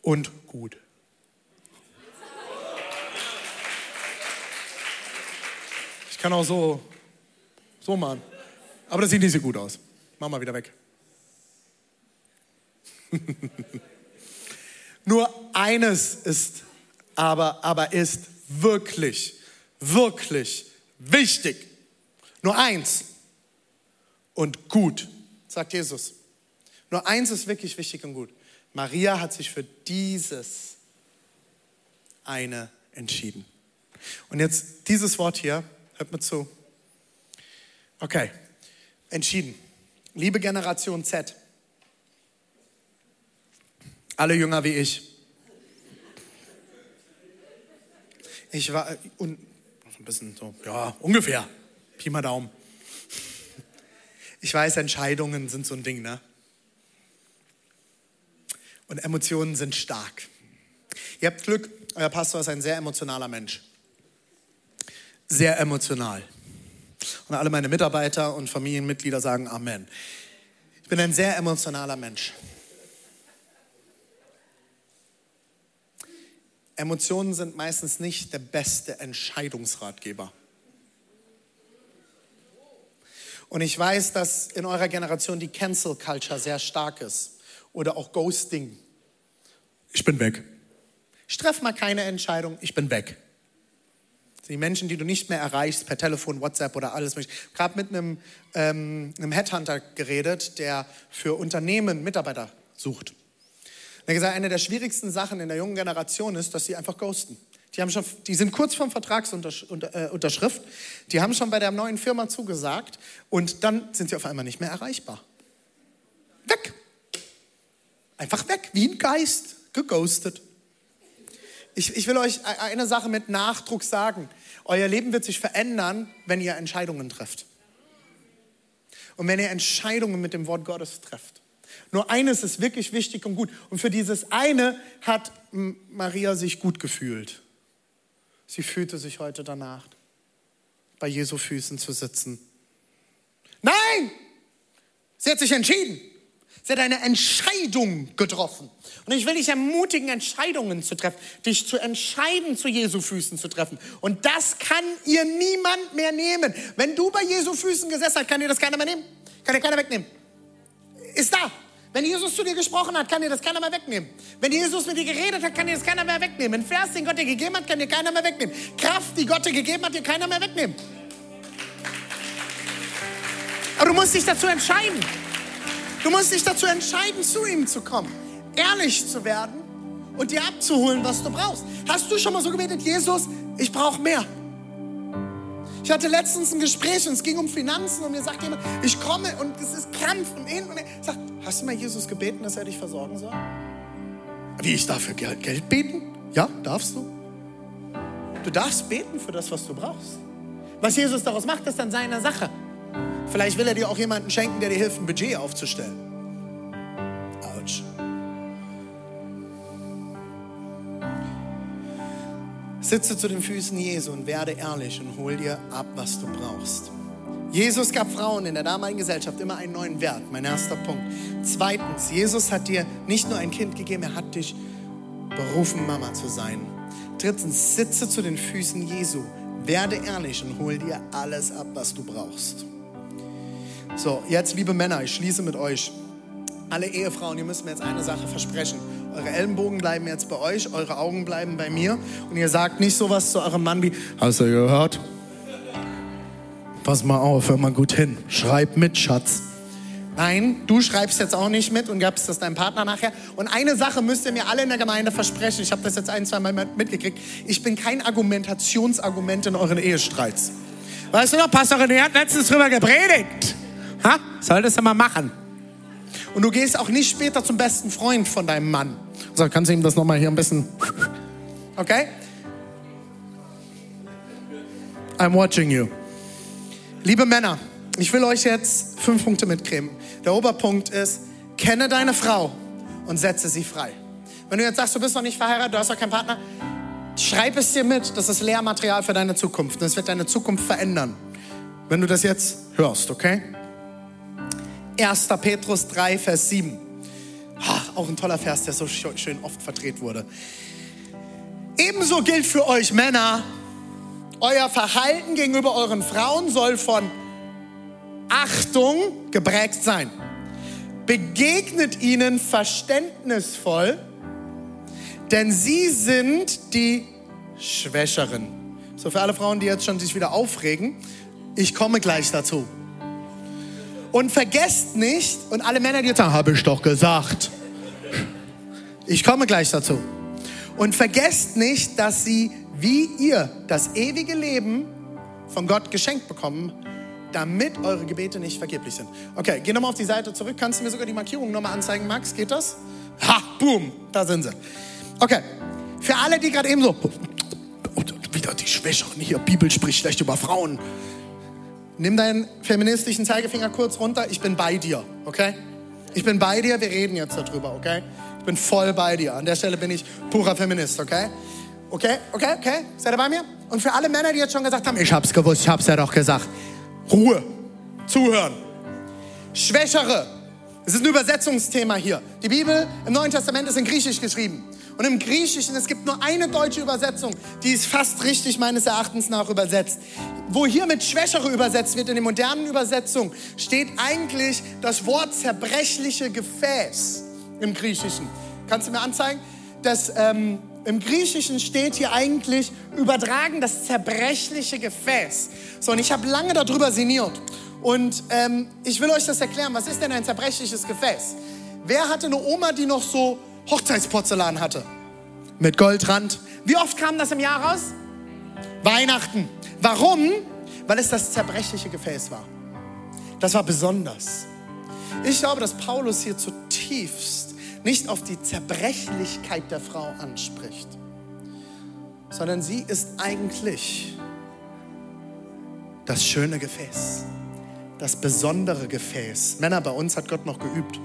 Und gut. Ich kann auch so, so machen. Aber das sieht nicht so gut aus. Mach mal wieder weg. Nur eines ist aber, aber ist wirklich, wirklich wichtig. Nur eins und gut, sagt Jesus. Nur eins ist wirklich wichtig und gut. Maria hat sich für dieses eine entschieden. Und jetzt dieses Wort hier, hört mir zu. Okay, entschieden. Liebe Generation Z, alle jünger wie ich. Ich war un, ein bisschen so, ja, ungefähr. Pi mal Daumen. Ich weiß, Entscheidungen sind so ein Ding, ne? Und Emotionen sind stark. Ihr habt Glück, euer Pastor ist ein sehr emotionaler Mensch. Sehr emotional. Und alle meine Mitarbeiter und Familienmitglieder sagen Amen. Ich bin ein sehr emotionaler Mensch. Emotionen sind meistens nicht der beste Entscheidungsratgeber. Und ich weiß, dass in eurer Generation die Cancel Culture sehr stark ist oder auch Ghosting. Ich bin weg. Ich treffe mal keine Entscheidung, ich bin weg. Die Menschen, die du nicht mehr erreichst per Telefon, WhatsApp oder alles mögliche. Gerade mit einem, ähm, einem Headhunter geredet, der für Unternehmen Mitarbeiter sucht. Er hat gesagt, eine der schwierigsten Sachen in der jungen Generation ist, dass sie einfach ghosten. Die, haben schon, die sind kurz vorm Vertragsunterschrift, äh, die haben schon bei der neuen Firma zugesagt und dann sind sie auf einmal nicht mehr erreichbar. Weg. Einfach weg, wie ein Geist, geghostet. Ich, ich will euch e-, eine Sache mit Nachdruck sagen. Euer Leben wird sich verändern, wenn ihr Entscheidungen trefft. Und wenn ihr Entscheidungen mit dem Wort Gottes trefft. Nur eines ist wirklich wichtig und gut. Und für dieses eine hat Maria sich gut gefühlt. Sie fühlte sich heute danach, bei Jesu Füßen zu sitzen. Nein! Sie hat sich entschieden. Sie hat eine Entscheidung getroffen. Und ich will dich ermutigen, Entscheidungen zu treffen, dich zu entscheiden, zu Jesu Füßen zu treffen. Und das kann ihr niemand mehr nehmen. Wenn du bei Jesu Füßen gesessen hast, kann dir das keiner mehr nehmen. Kann dir keiner wegnehmen. Ist da. Wenn Jesus zu dir gesprochen hat, kann dir das keiner mehr wegnehmen. Wenn Jesus mit dir geredet hat, kann dir das keiner mehr wegnehmen. Ein Vers, den Gott dir gegeben hat, kann dir keiner mehr wegnehmen. Kraft, die Gott dir gegeben hat, dir keiner mehr wegnehmen. Aber du musst dich dazu entscheiden. Du musst dich dazu entscheiden, zu ihm zu kommen, ehrlich zu werden und dir abzuholen, was du brauchst. Hast du schon mal so gebetet, Jesus, ich brauche mehr. Ich hatte letztens ein Gespräch und es ging um Finanzen und mir sagt jemand, ich komme und es ist Krampf und hin und her. Ich sag, hast du mal Jesus gebeten, dass er dich versorgen soll? Wie, ich darf für Geld beten? Ja, darfst du. Du darfst beten für das, was du brauchst. Was Jesus daraus macht, ist dann seine Sache. Vielleicht will er dir auch jemanden schenken, der dir hilft, ein Budget aufzustellen. Autsch. Sitze zu den Füßen Jesu und werde ehrlich und hol dir ab, was du brauchst. Jesus gab Frauen in der damaligen Gesellschaft immer einen neuen Wert, mein erster Punkt. Zweitens, Jesus hat dir nicht nur ein Kind gegeben, er hat dich berufen, Mama zu sein. Drittens, sitze zu den Füßen Jesu, werde ehrlich und hol dir alles ab, was du brauchst. So, jetzt, liebe Männer, ich schließe mit euch. Alle Ehefrauen, ihr müsst mir jetzt eine Sache versprechen. Eure Ellenbogen bleiben jetzt bei euch, eure Augen bleiben bei mir. Und ihr sagt nicht sowas zu eurem Mann wie, hast du gehört? Pass mal auf, hör mal gut hin. Schreib mit, Schatz. Nein, du schreibst jetzt auch nicht mit und gabst das deinem Partner nachher. Und eine Sache müsst ihr mir alle in der Gemeinde versprechen. Ich habe das jetzt ein, zwei Mal mitgekriegt. Ich bin kein Argumentationsargument in euren Ehestreits. Weißt du noch, Pastorin, die hat letztens drüber gepredigt. Ha? Solltest du mal machen. Und du gehst auch nicht später zum besten Freund von deinem Mann. So, kannst du ihm das nochmal hier ein bisschen. Okay? I'm watching you. Liebe Männer, ich will euch jetzt fünf Punkte mitgeben. Der Oberpunkt ist, kenne deine Frau und setze sie frei. Wenn du jetzt sagst, du bist noch nicht verheiratet, du hast noch keinen Partner, schreib es dir mit. Das ist Lehrmaterial für deine Zukunft. Das wird deine Zukunft verändern. Wenn du das jetzt hörst, okay? 1. Petrus 3, Vers 7. Ach, auch ein toller Vers, der so schön oft verdreht wurde. Ebenso gilt für euch Männer, euer Verhalten gegenüber euren Frauen soll von Achtung geprägt sein. Begegnet ihnen verständnisvoll, denn sie sind die Schwächeren. So für alle Frauen, die jetzt schon sich wieder aufregen, ich komme gleich dazu. Und vergesst nicht, und alle Männer, die jetzt sagen, habe ich doch gesagt. Ich komme gleich dazu. Und vergesst nicht, dass sie wie ihr das ewige Leben von Gott geschenkt bekommen, damit eure Gebete nicht vergeblich sind. Okay, geh nochmal auf die Seite zurück. Kannst du mir sogar die Markierung nochmal anzeigen, Max? Geht das? Ha, boom, da sind sie. Okay, für alle, die gerade eben so, wieder die Schwächeren hier, Bibel spricht schlecht über Frauen. Nimm deinen feministischen Zeigefinger kurz runter. Ich bin bei dir, okay? Ich bin bei dir, wir reden jetzt darüber, okay? Ich bin voll bei dir. An der Stelle bin ich purer Feminist, okay? Okay, okay, okay? Seid ihr bei mir? Und für alle Männer, die jetzt schon gesagt haben, ich hab's gewusst, ich hab's ja doch gesagt. Ruhe. Zuhören. Schwächere. Es ist ein Übersetzungsthema hier. Die Bibel im Neuen Testament ist in Griechisch geschrieben. Und im Griechischen, es gibt nur eine deutsche Übersetzung, die ist fast richtig meines Erachtens nach übersetzt. Wo hier mit Schwächere übersetzt wird, in der modernen Übersetzung, steht eigentlich das Wort zerbrechliche Gefäß im Griechischen. Kannst du mir anzeigen? Das, ähm, Im Griechischen steht hier eigentlich übertragen das zerbrechliche Gefäß. So, und ich habe lange darüber sinniert. Und ähm, ich will euch das erklären. Was ist denn ein zerbrechliches Gefäß? Wer hatte eine Oma, die noch so Hochzeitsporzellan hatte? Mit Goldrand. Wie oft kam das im Jahr raus? Weihnachten. Warum? Weil es das zerbrechliche Gefäß war. Das war besonders. Ich glaube, dass Paulus hier zutiefst nicht auf die Zerbrechlichkeit der Frau anspricht, sondern sie ist eigentlich das schöne Gefäß, das besondere Gefäß. Männer, bei uns hat Gott noch geübt.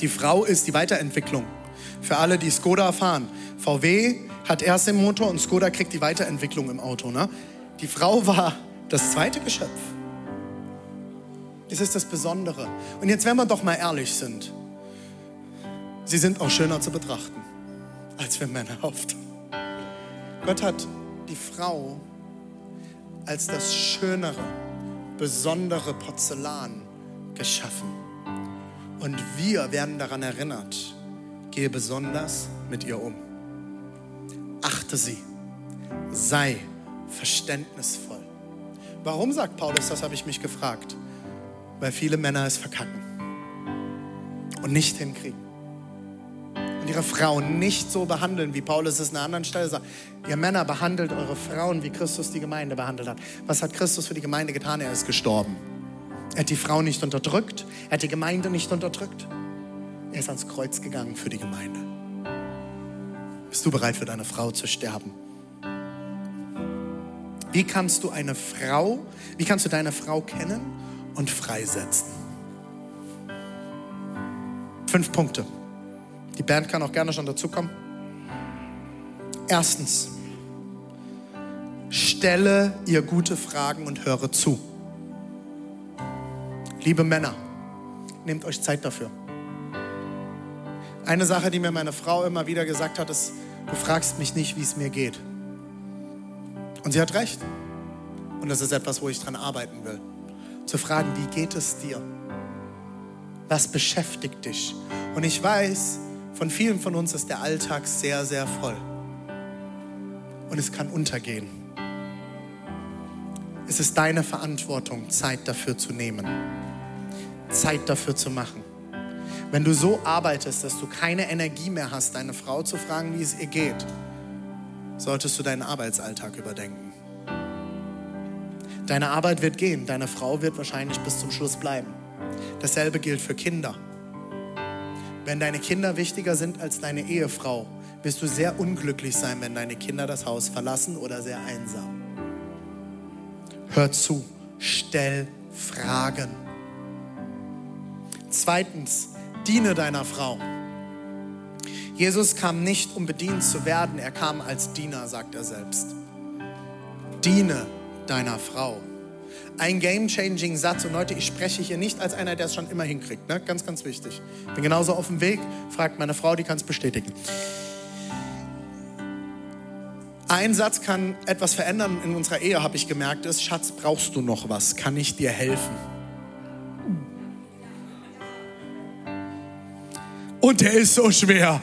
Die Frau ist die Weiterentwicklung. Für alle, die Skoda fahren. VW hat erst den Motor und Skoda kriegt die Weiterentwicklung im Auto. Ne? Die Frau war das zweite Geschöpf. Das ist das Besondere. Und jetzt, wenn wir doch mal ehrlich sind, sie sind auch schöner zu betrachten als wir Männer oft. Gott hat die Frau als das schönere, besondere Porzellan geschaffen. Und wir werden daran erinnert, gehe besonders mit ihr um. Achte sie. Sei verständnisvoll. Warum sagt Paulus, das habe ich mich gefragt? Weil viele Männer es verkacken und nicht hinkriegen. Und ihre Frauen nicht so behandeln, wie Paulus es an einer anderen Stelle sagt. Ihr Männer behandelt eure Frauen, wie Christus die Gemeinde behandelt hat. Was hat Christus für die Gemeinde getan? Er ist gestorben. Er hat die Frau nicht unterdrückt, er hat die Gemeinde nicht unterdrückt. Er ist ans Kreuz gegangen für die Gemeinde. Bist du bereit für deine Frau zu sterben? Wie kannst du eine Frau, wie kannst du deine Frau kennen und freisetzen? Fünf Punkte. Die Band kann auch gerne schon dazukommen. Erstens, stelle ihr gute Fragen und höre zu. Liebe Männer, nehmt euch Zeit dafür. Eine Sache, die mir meine Frau immer wieder gesagt hat, ist, du fragst mich nicht, wie es mir geht. Und sie hat recht. Und das ist etwas, wo ich dran arbeiten will. Zu fragen, wie geht es dir? Was beschäftigt dich? Und ich weiß, von vielen von uns ist der Alltag sehr, sehr voll. Und es kann untergehen. Es ist deine Verantwortung, Zeit dafür zu nehmen. Zeit dafür zu machen. Wenn du so arbeitest, dass du keine Energie mehr hast, deine Frau zu fragen, wie es ihr geht, solltest du deinen Arbeitsalltag überdenken. Deine Arbeit wird gehen, deine Frau wird wahrscheinlich bis zum Schluss bleiben. Dasselbe gilt für Kinder. Wenn deine Kinder wichtiger sind als deine Ehefrau, wirst du sehr unglücklich sein, wenn deine Kinder das Haus verlassen oder sehr einsam. Hör zu, stell Fragen. Zweitens, diene deiner Frau. Jesus kam nicht, um bedient zu werden, er kam als Diener, sagt er selbst. Diene deiner Frau. Ein game-changing Satz. Und Leute, ich spreche hier nicht als einer, der es schon immer hinkriegt. Ne? Ganz, ganz wichtig. Bin genauso auf dem Weg. Fragt meine Frau, die kann es bestätigen. Ein Satz kann etwas verändern in unserer Ehe, habe ich gemerkt, ist, Schatz, brauchst du noch was? Kann ich dir helfen? Und der ist so schwer.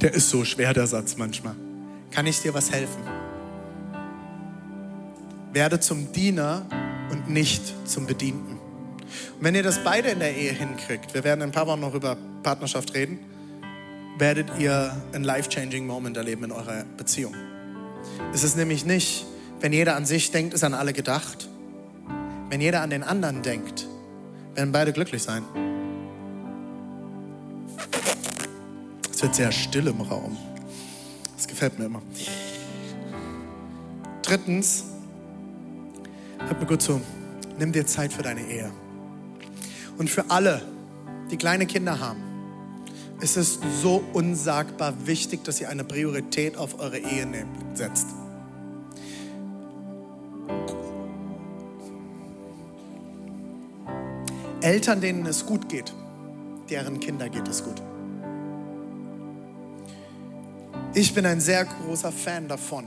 Der ist so schwer, der Satz manchmal. Kann ich dir was helfen? Werde zum Diener und nicht zum Bedienten. Und wenn ihr das beide in der Ehe hinkriegt, wir werden in ein paar Wochen noch über Partnerschaft reden, werdet ihr einen life-changing Moment erleben in eurer Beziehung. Es ist nämlich nicht, wenn jeder an sich denkt, ist an alle gedacht. Wenn jeder an den anderen denkt, werden beide glücklich sein. Es wird sehr still im Raum. Das gefällt mir immer. Drittens, hört mir gut zu, nimm dir Zeit für deine Ehe. Und für alle, die kleine Kinder haben, ist es so unsagbar wichtig, dass ihr eine Priorität auf eure Ehe setzt. Eltern, denen es gut geht, deren Kinder geht es gut. Ich bin ein sehr großer Fan davon,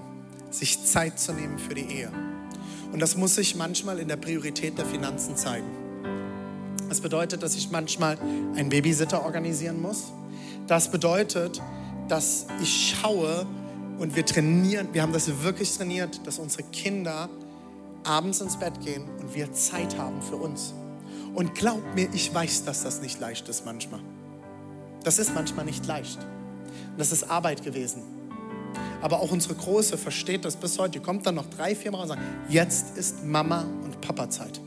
sich Zeit zu nehmen für die Ehe. Und das muss sich manchmal in der Priorität der Finanzen zeigen. Das bedeutet, dass ich manchmal einen Babysitter organisieren muss. Das bedeutet, dass ich schaue und wir trainieren, wir haben das wirklich trainiert, dass unsere Kinder abends ins Bett gehen und wir Zeit haben für uns. Und glaubt mir, ich weiß, dass das nicht leicht ist manchmal. Das ist manchmal nicht leicht. Und das ist Arbeit gewesen. Aber auch unsere Große versteht das bis heute. Die kommt dann noch drei, vier Mal und sagt, jetzt ist Mama und Papa Zeit.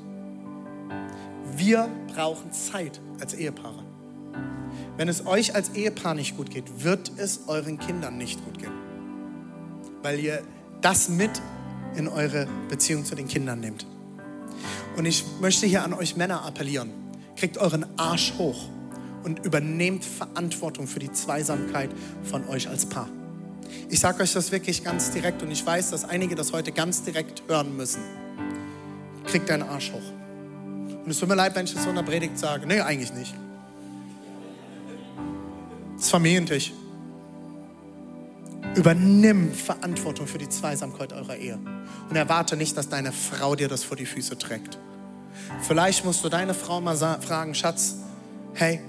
Wir brauchen Zeit als Ehepaare. Wenn es euch als Ehepaar nicht gut geht, wird es euren Kindern nicht gut gehen. Weil ihr das mit in eure Beziehung zu den Kindern nehmt. Und ich möchte hier an euch Männer appellieren. Kriegt euren Arsch hoch und übernehmt Verantwortung für die Zweisamkeit von euch als Paar. Ich sage euch das wirklich ganz direkt und ich weiß, dass einige das heute ganz direkt hören müssen. Kriegt deinen Arsch hoch. Und es tut mir leid, wenn ich das so in der Predigt sage. Nee, eigentlich nicht. Das ist Familientisch. Übernimm Verantwortung für die Zweisamkeit eurer Ehe. Und erwarte nicht, dass deine Frau dir das vor die Füße trägt. Vielleicht musst du deine Frau mal fragen, Schatz, hey,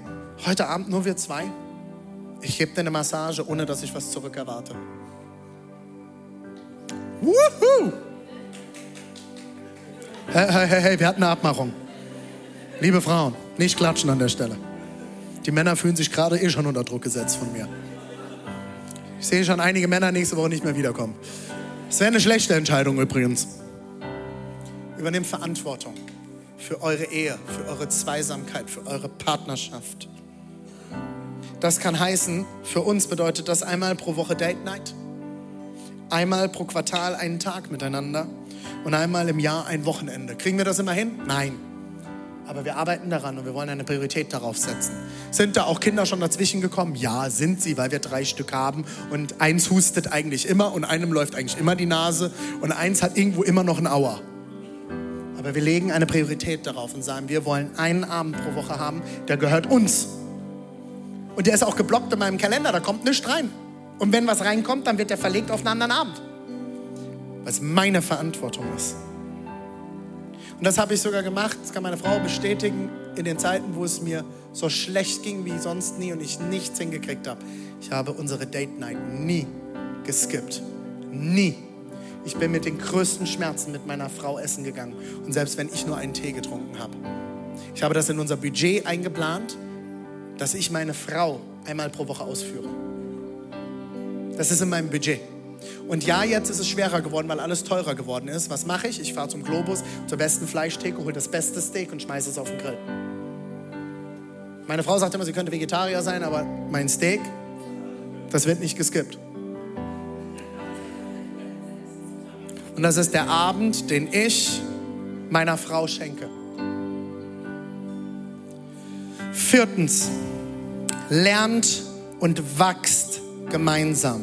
heute Abend nur wir zwei? Ich gebe dir eine Massage, ohne dass ich was zurückerwarte. Wuhu! Hey, hey, hey, hey, wir hatten eine Abmachung. Liebe Frauen, nicht klatschen an der Stelle. Die Männer fühlen sich gerade eh schon unter Druck gesetzt von mir. Ich sehe schon einige Männer nächste Woche nicht mehr wiederkommen. Das wäre eine schlechte Entscheidung übrigens. Übernehmt Verantwortung für eure Ehe, für eure Zweisamkeit, für eure Partnerschaft. Das kann heißen, für uns bedeutet das einmal pro Woche Date Night, einmal pro Quartal einen Tag miteinander und einmal im Jahr ein Wochenende. Kriegen wir das immer hin? Nein. Aber wir arbeiten daran und wir wollen eine Priorität darauf setzen. Sind da auch Kinder schon dazwischen gekommen? Ja, sind sie, weil wir drei Stück haben und eins hustet eigentlich immer und einem läuft eigentlich immer die Nase und eins hat irgendwo immer noch ein Auer. Aber wir legen eine Priorität darauf und sagen, wir wollen einen Abend pro Woche haben, der gehört uns. Und der ist auch geblockt in meinem Kalender, da kommt nichts rein. Und wenn was reinkommt, dann wird der verlegt auf einen anderen Abend. Weil es meine Verantwortung ist. Und das habe ich sogar gemacht, das kann meine Frau bestätigen, in den Zeiten, wo es mir so schlecht ging wie sonst nie und ich nichts hingekriegt habe. Ich habe unsere Date Night nie geskippt. Nie. Ich bin mit den größten Schmerzen mit meiner Frau essen gegangen. Und selbst wenn ich nur einen Tee getrunken habe. Ich habe das in unser Budget eingeplant, dass ich meine Frau einmal pro Woche ausführe. Das ist in meinem Budget. Und ja, jetzt ist es schwerer geworden, weil alles teurer geworden ist. Was mache ich? Ich fahre zum Globus, zur besten Fleischtheke, hole das beste Steak und schmeiße es auf den Grill. Meine Frau sagt immer, sie könnte Vegetarier sein, aber mein Steak, das wird nicht geskippt. Und das ist der Abend, den ich meiner Frau schenke. Viertens, lernt und wachst gemeinsam.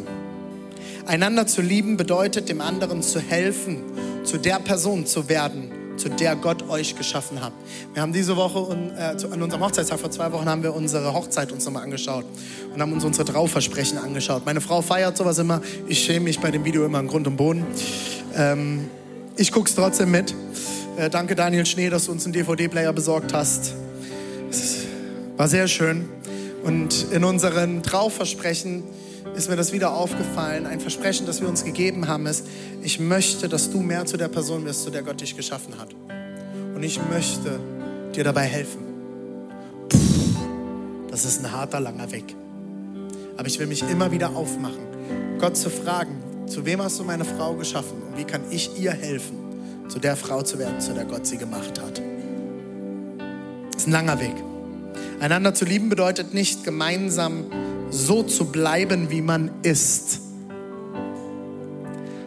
Einander zu lieben bedeutet, dem anderen zu helfen, zu der Person zu werden, zu der Gott euch geschaffen hat. Wir haben diese Woche äh, an unserem Hochzeitstag vor zwei Wochen haben wir unsere Hochzeit uns nochmal angeschaut und haben uns unsere Trauversprechen angeschaut. Meine Frau feiert sowas immer. Ich schäme mich bei dem Video immer im Grund und Boden. Ähm, ich gucke es trotzdem mit. Äh, danke Daniel Schnee, dass du uns einen DVD-Player besorgt hast. Es war sehr schön. Und in unseren Trauversprechen ist mir das wieder aufgefallen. Ein Versprechen, das wir uns gegeben haben, ist, ich möchte, dass du mehr zu der Person wirst, zu der Gott dich geschaffen hat. Und ich möchte dir dabei helfen. Puh, das ist ein harter, langer Weg. Aber ich will mich immer wieder aufmachen, Gott zu fragen, zu wem hast du meine Frau geschaffen und wie kann ich ihr helfen, zu der Frau zu werden, zu der Gott sie gemacht hat. Das ist ein langer Weg. Einander zu lieben bedeutet nicht gemeinsam so zu bleiben, wie man ist,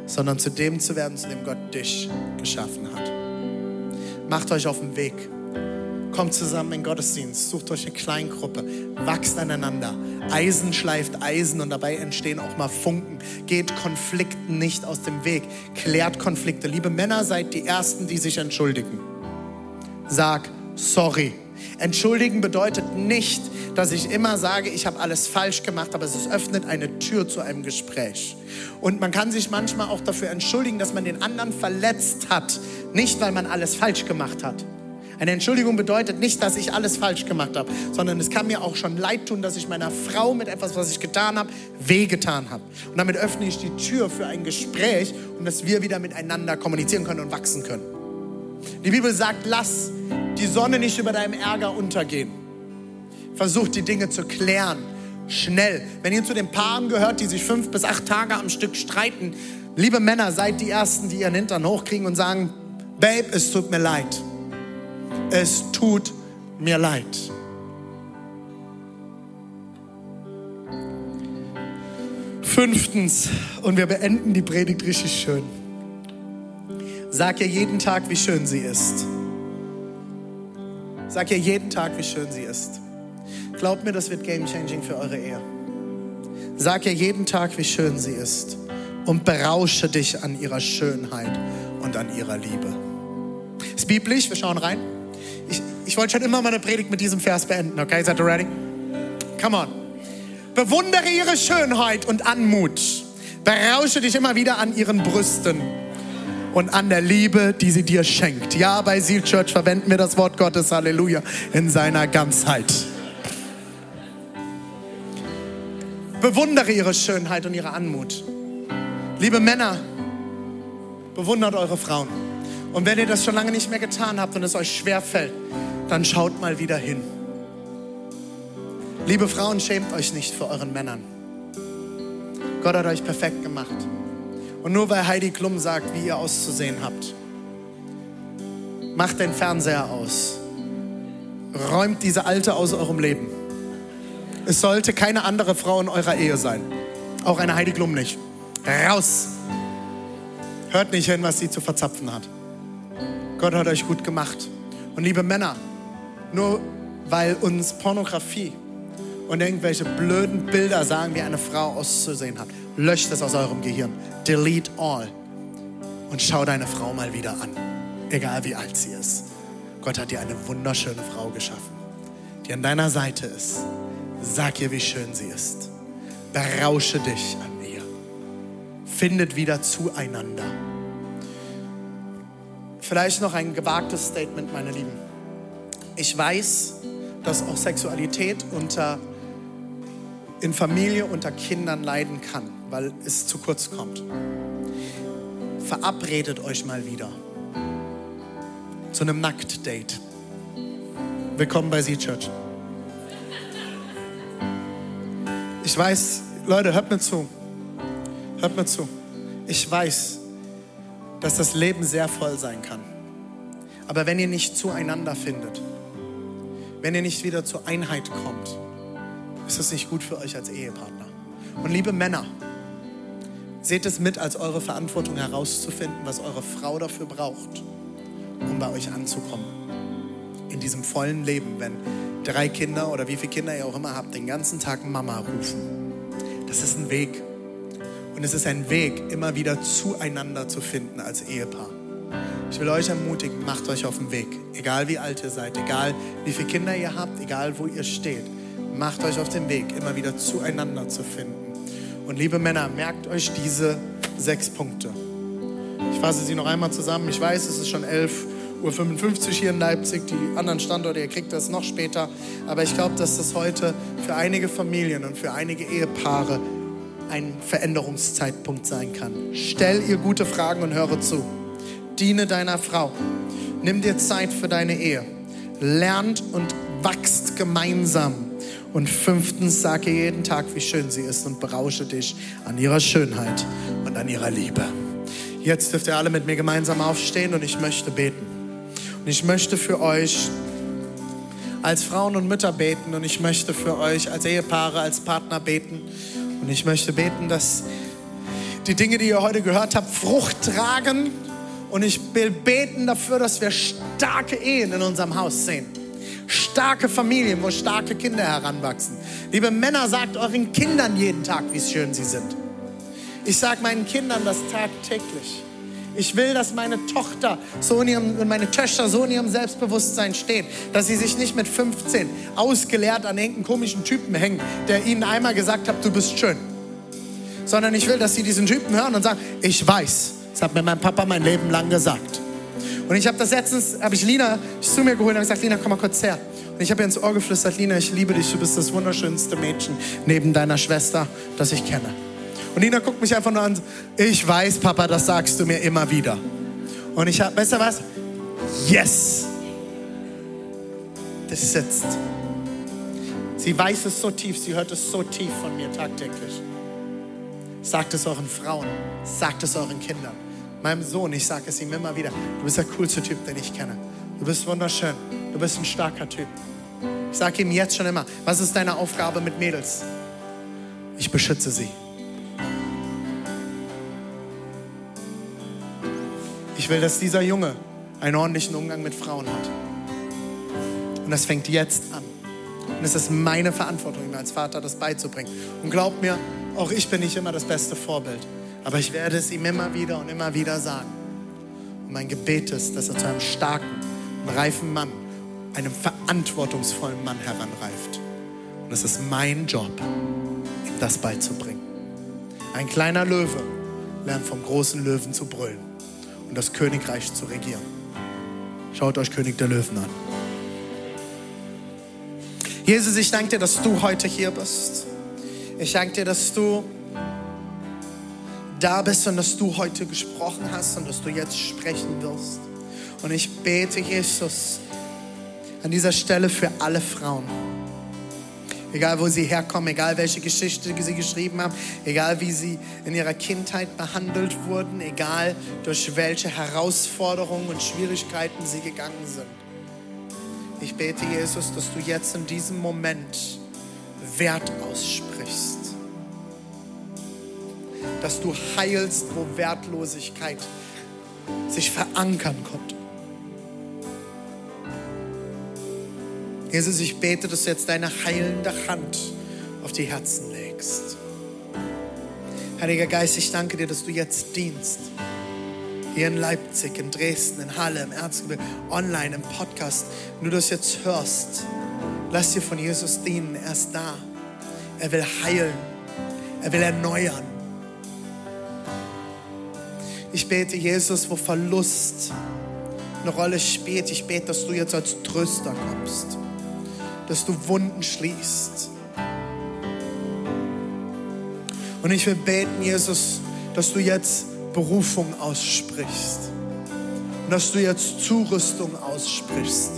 sondern zu dem zu werden, zu dem Gott dich geschaffen hat. Macht euch auf den Weg. Kommt zusammen in Gottesdienst, sucht euch eine Kleingruppe, wachst aneinander. Eisen schleift Eisen und dabei entstehen auch mal Funken. Geht Konflikten nicht aus dem Weg, klärt Konflikte. Liebe Männer, seid die Ersten, die sich entschuldigen. Sag sorry. Entschuldigen bedeutet nicht, dass ich immer sage, ich habe alles falsch gemacht, aber es öffnet eine Tür zu einem Gespräch. Und man kann sich manchmal auch dafür entschuldigen, dass man den anderen verletzt hat, nicht weil man alles falsch gemacht hat. Eine Entschuldigung bedeutet nicht, dass ich alles falsch gemacht habe, sondern es kann mir auch schon leid tun, dass ich meiner Frau mit etwas, was ich getan habe, wehgetan habe. Und damit öffne ich die Tür für ein Gespräch und dass wir wieder miteinander kommunizieren können und wachsen können. Die Bibel sagt, lass die Sonne nicht über deinem Ärger untergehen. Versuch die Dinge zu klären, schnell. Wenn ihr zu den Paaren gehört, die sich fünf bis acht Tage am Stück streiten, liebe Männer, seid die Ersten, die ihren Hintern hochkriegen und sagen, Babe, es tut mir leid es tut mir leid. Fünftens, und wir beenden die Predigt richtig schön. Sag ihr jeden Tag, wie schön sie ist. Sag ihr jeden Tag, wie schön sie ist. Glaubt mir, das wird game changing für eure Ehe. Sag ihr jeden Tag, wie schön sie ist. Und berausche dich an ihrer Schönheit und an ihrer Liebe. Ist biblisch, wir schauen rein. Ich, ich wollte schon immer meine Predigt mit diesem Vers beenden, okay? Seid ihr ready? Come on. Bewundere ihre Schönheit und Anmut. Berausche dich immer wieder an ihren Brüsten und an der Liebe, die sie dir schenkt. Ja, bei Seal Church verwenden wir das Wort Gottes, Halleluja, in seiner Ganzheit. Bewundere ihre Schönheit und ihre Anmut. Liebe Männer, bewundert eure Frauen. Und wenn ihr das schon lange nicht mehr getan habt und es euch schwer fällt, dann schaut mal wieder hin. Liebe Frauen, schämt euch nicht vor euren Männern. Gott hat euch perfekt gemacht. Und nur weil Heidi Klum sagt, wie ihr auszusehen habt, macht den Fernseher aus. Räumt diese Alte aus eurem Leben. Es sollte keine andere Frau in eurer Ehe sein. Auch eine Heidi Klum nicht. Raus! Hört nicht hin, was sie zu verzapfen hat. Gott hat euch gut gemacht. Und liebe Männer, nur weil uns Pornografie und irgendwelche blöden Bilder sagen, wie eine Frau auszusehen hat, löscht es aus eurem Gehirn. Delete all. Und schau deine Frau mal wieder an. Egal wie alt sie ist. Gott hat dir eine wunderschöne Frau geschaffen, die an deiner Seite ist. Sag ihr, wie schön sie ist. Berausche dich an ihr. Findet wieder zueinander. Vielleicht noch ein gewagtes Statement, meine Lieben. Ich weiß, dass auch Sexualität unter, in Familie unter Kindern leiden kann, weil es zu kurz kommt. Verabredet euch mal wieder zu einem Nackt-Date. Willkommen bei Sie Church. Ich weiß, Leute, hört mir zu. Hört mir zu. Ich weiß, dass das Leben sehr voll sein kann. Aber wenn ihr nicht zueinander findet, wenn ihr nicht wieder zur Einheit kommt, ist das nicht gut für euch als Ehepartner. Und liebe Männer, seht es mit als eure Verantwortung herauszufinden, was eure Frau dafür braucht, um bei euch anzukommen. In diesem vollen Leben, wenn drei Kinder oder wie viele Kinder ihr auch immer habt, den ganzen Tag Mama rufen. Das ist ein Weg. Und es ist ein Weg, immer wieder zueinander zu finden als Ehepaar. Ich will euch ermutigen, macht euch auf den Weg. Egal wie alt ihr seid, egal wie viele Kinder ihr habt, egal wo ihr steht. Macht euch auf den Weg, immer wieder zueinander zu finden. Und liebe Männer, merkt euch diese sechs Punkte. Ich fasse sie noch einmal zusammen. Ich weiß, es ist schon 11.55 Uhr hier in Leipzig. Die anderen Standorte, ihr kriegt das noch später. Aber ich glaube, dass das heute für einige Familien und für einige Ehepaare ein Veränderungszeitpunkt sein kann. Stell ihr gute Fragen und höre zu. Diene deiner Frau. Nimm dir Zeit für deine Ehe. Lernt und wachst gemeinsam. Und fünftens, sage jeden Tag, wie schön sie ist und berausche dich an ihrer Schönheit und an ihrer Liebe. Jetzt dürft ihr alle mit mir gemeinsam aufstehen und ich möchte beten. Und ich möchte für euch als Frauen und Mütter beten und ich möchte für euch als Ehepaare, als Partner beten. Und ich möchte beten, dass die Dinge, die ihr heute gehört habt, Frucht tragen. Und ich will beten dafür, dass wir starke Ehen in unserem Haus sehen starke Familien, wo starke Kinder heranwachsen. Liebe Männer, sagt euren Kindern jeden Tag, wie schön sie sind. Ich sage meinen Kindern das tagtäglich. Ich will, dass meine Tochter so in ihrem, und meine Töchter so in ihrem Selbstbewusstsein stehen, dass sie sich nicht mit 15 ausgeleert an irgendeinen komischen Typen hängen, der ihnen einmal gesagt hat, du bist schön. Sondern ich will, dass sie diesen Typen hören und sagen, ich weiß, das hat mir mein Papa mein Leben lang gesagt. Und ich habe das letztens, habe ich Lina zu mir geholt und gesagt, Lina, komm mal kurz her. Und ich habe ihr ins Ohr geflüstert, Lina, ich liebe dich, du bist das wunderschönste Mädchen neben deiner Schwester, das ich kenne. Und Lina guckt mich einfach nur an, ich weiß, Papa, das sagst du mir immer wieder. Und ich habe, weißt du was? Yes! Das sitzt. Sie weiß es so tief, sie hört es so tief von mir tagtäglich. Sagt es euren Frauen, sagt es euren Kindern meinem Sohn, ich sage es ihm immer wieder, du bist der coolste Typ, den ich kenne. Du bist wunderschön. Du bist ein starker Typ. Ich sage ihm jetzt schon immer, was ist deine Aufgabe mit Mädels? Ich beschütze sie. Ich will, dass dieser Junge einen ordentlichen Umgang mit Frauen hat. Und das fängt jetzt an. Und es ist meine Verantwortung, ihm als Vater das beizubringen. Und glaub mir, auch ich bin nicht immer das beste Vorbild. Aber ich werde es ihm immer wieder und immer wieder sagen. Und mein Gebet ist, dass er zu einem starken reifen Mann, einem verantwortungsvollen Mann heranreift. Und es ist mein Job, ihm das beizubringen. Ein kleiner Löwe lernt vom großen Löwen zu brüllen und das Königreich zu regieren. Schaut euch König der Löwen an. Jesus, ich danke dir, dass du heute hier bist. Ich danke dir, dass du da bist und dass du heute gesprochen hast und dass du jetzt sprechen wirst. Und ich bete, Jesus, an dieser Stelle für alle Frauen. Egal, wo sie herkommen, egal, welche Geschichte sie geschrieben haben, egal, wie sie in ihrer Kindheit behandelt wurden, egal, durch welche Herausforderungen und Schwierigkeiten sie gegangen sind. Ich bete, Jesus, dass du jetzt in diesem Moment Wert aussprichst dass du heilst, wo Wertlosigkeit sich verankern konnte. Jesus, ich bete, dass du jetzt deine heilende Hand auf die Herzen legst. Heiliger Geist, ich danke dir, dass du jetzt dienst. Hier in Leipzig, in Dresden, in Halle, im Erzgebirge, online, im Podcast. Wenn du das jetzt hörst, lass dir von Jesus dienen. Er ist da. Er will heilen. Er will erneuern. Ich bete, Jesus, wo Verlust eine Rolle spielt, ich bete, dass du jetzt als Tröster kommst, dass du Wunden schließt. Und ich will beten, Jesus, dass du jetzt Berufung aussprichst und dass du jetzt Zurüstung aussprichst.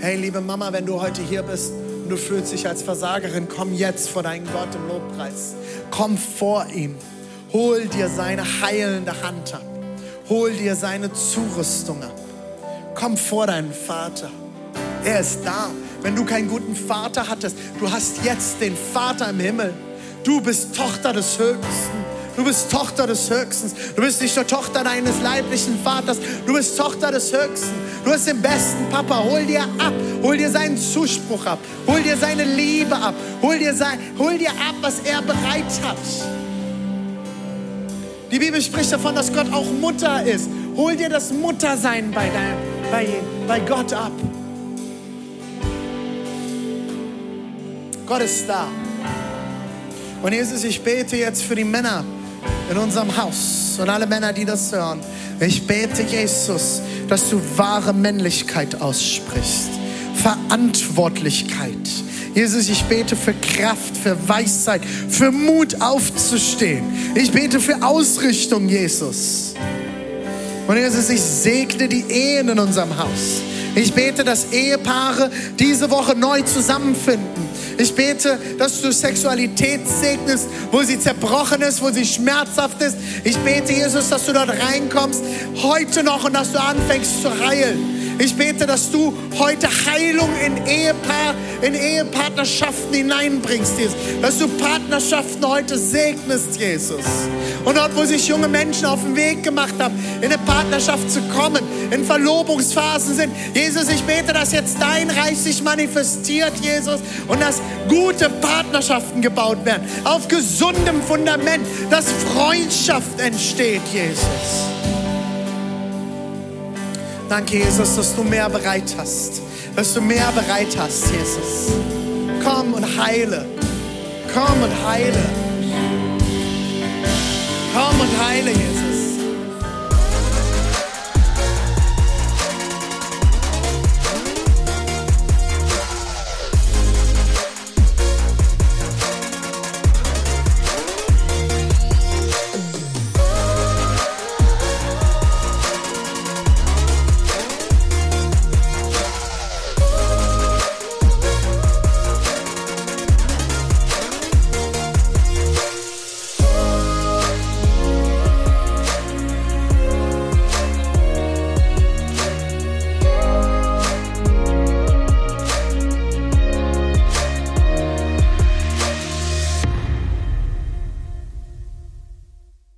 Hey, liebe Mama, wenn du heute hier bist und du fühlst dich als Versagerin, komm jetzt vor deinen Gott im Lobpreis. Komm vor ihm. Hol dir seine heilende Hand ab. Hol dir seine Zurüstung ab. Komm vor deinen Vater. Er ist da. Wenn du keinen guten Vater hattest, du hast jetzt den Vater im Himmel. Du bist Tochter des Höchsten. Du bist Tochter des Höchsten. Du bist nicht nur Tochter deines leiblichen Vaters. Du bist Tochter des Höchsten. Du bist den besten Papa. Hol dir ab. Hol dir seinen Zuspruch ab. Hol dir seine Liebe ab. Hol dir, sein, hol dir ab, was er bereit hat. Die Bibel spricht davon, dass Gott auch Mutter ist. Hol dir das Muttersein bei, dein, bei, bei Gott ab. Gott ist da. Und Jesus, ich bete jetzt für die Männer in unserem Haus und alle Männer, die das hören. Ich bete, Jesus, dass du wahre Männlichkeit aussprichst, Verantwortlichkeit, Jesus, ich bete für Kraft, für Weisheit, für Mut aufzustehen. Ich bete für Ausrichtung, Jesus. Und Jesus, ich segne die Ehen in unserem Haus. Ich bete, dass Ehepaare diese Woche neu zusammenfinden. Ich bete, dass du Sexualität segnest, wo sie zerbrochen ist, wo sie schmerzhaft ist. Ich bete, Jesus, dass du dort reinkommst, heute noch und dass du anfängst zu heilen. Ich bete, dass du heute Heilung in Ehepaar, in Ehepartnerschaften hineinbringst, Jesus. Dass du Partnerschaften heute segnest, Jesus. Und dort, wo sich junge Menschen auf den Weg gemacht haben, in eine Partnerschaft zu kommen, in Verlobungsphasen sind. Jesus, ich bete, dass jetzt dein Reich sich manifestiert, Jesus, und dass gute Partnerschaften gebaut werden. Auf gesundem Fundament, dass Freundschaft entsteht, Jesus. Danke, Jesus, dass du mehr bereit hast. Dass du mehr bereit hast, Jesus. Komm und heile. Komm und heile. Komm und heile, Jesus.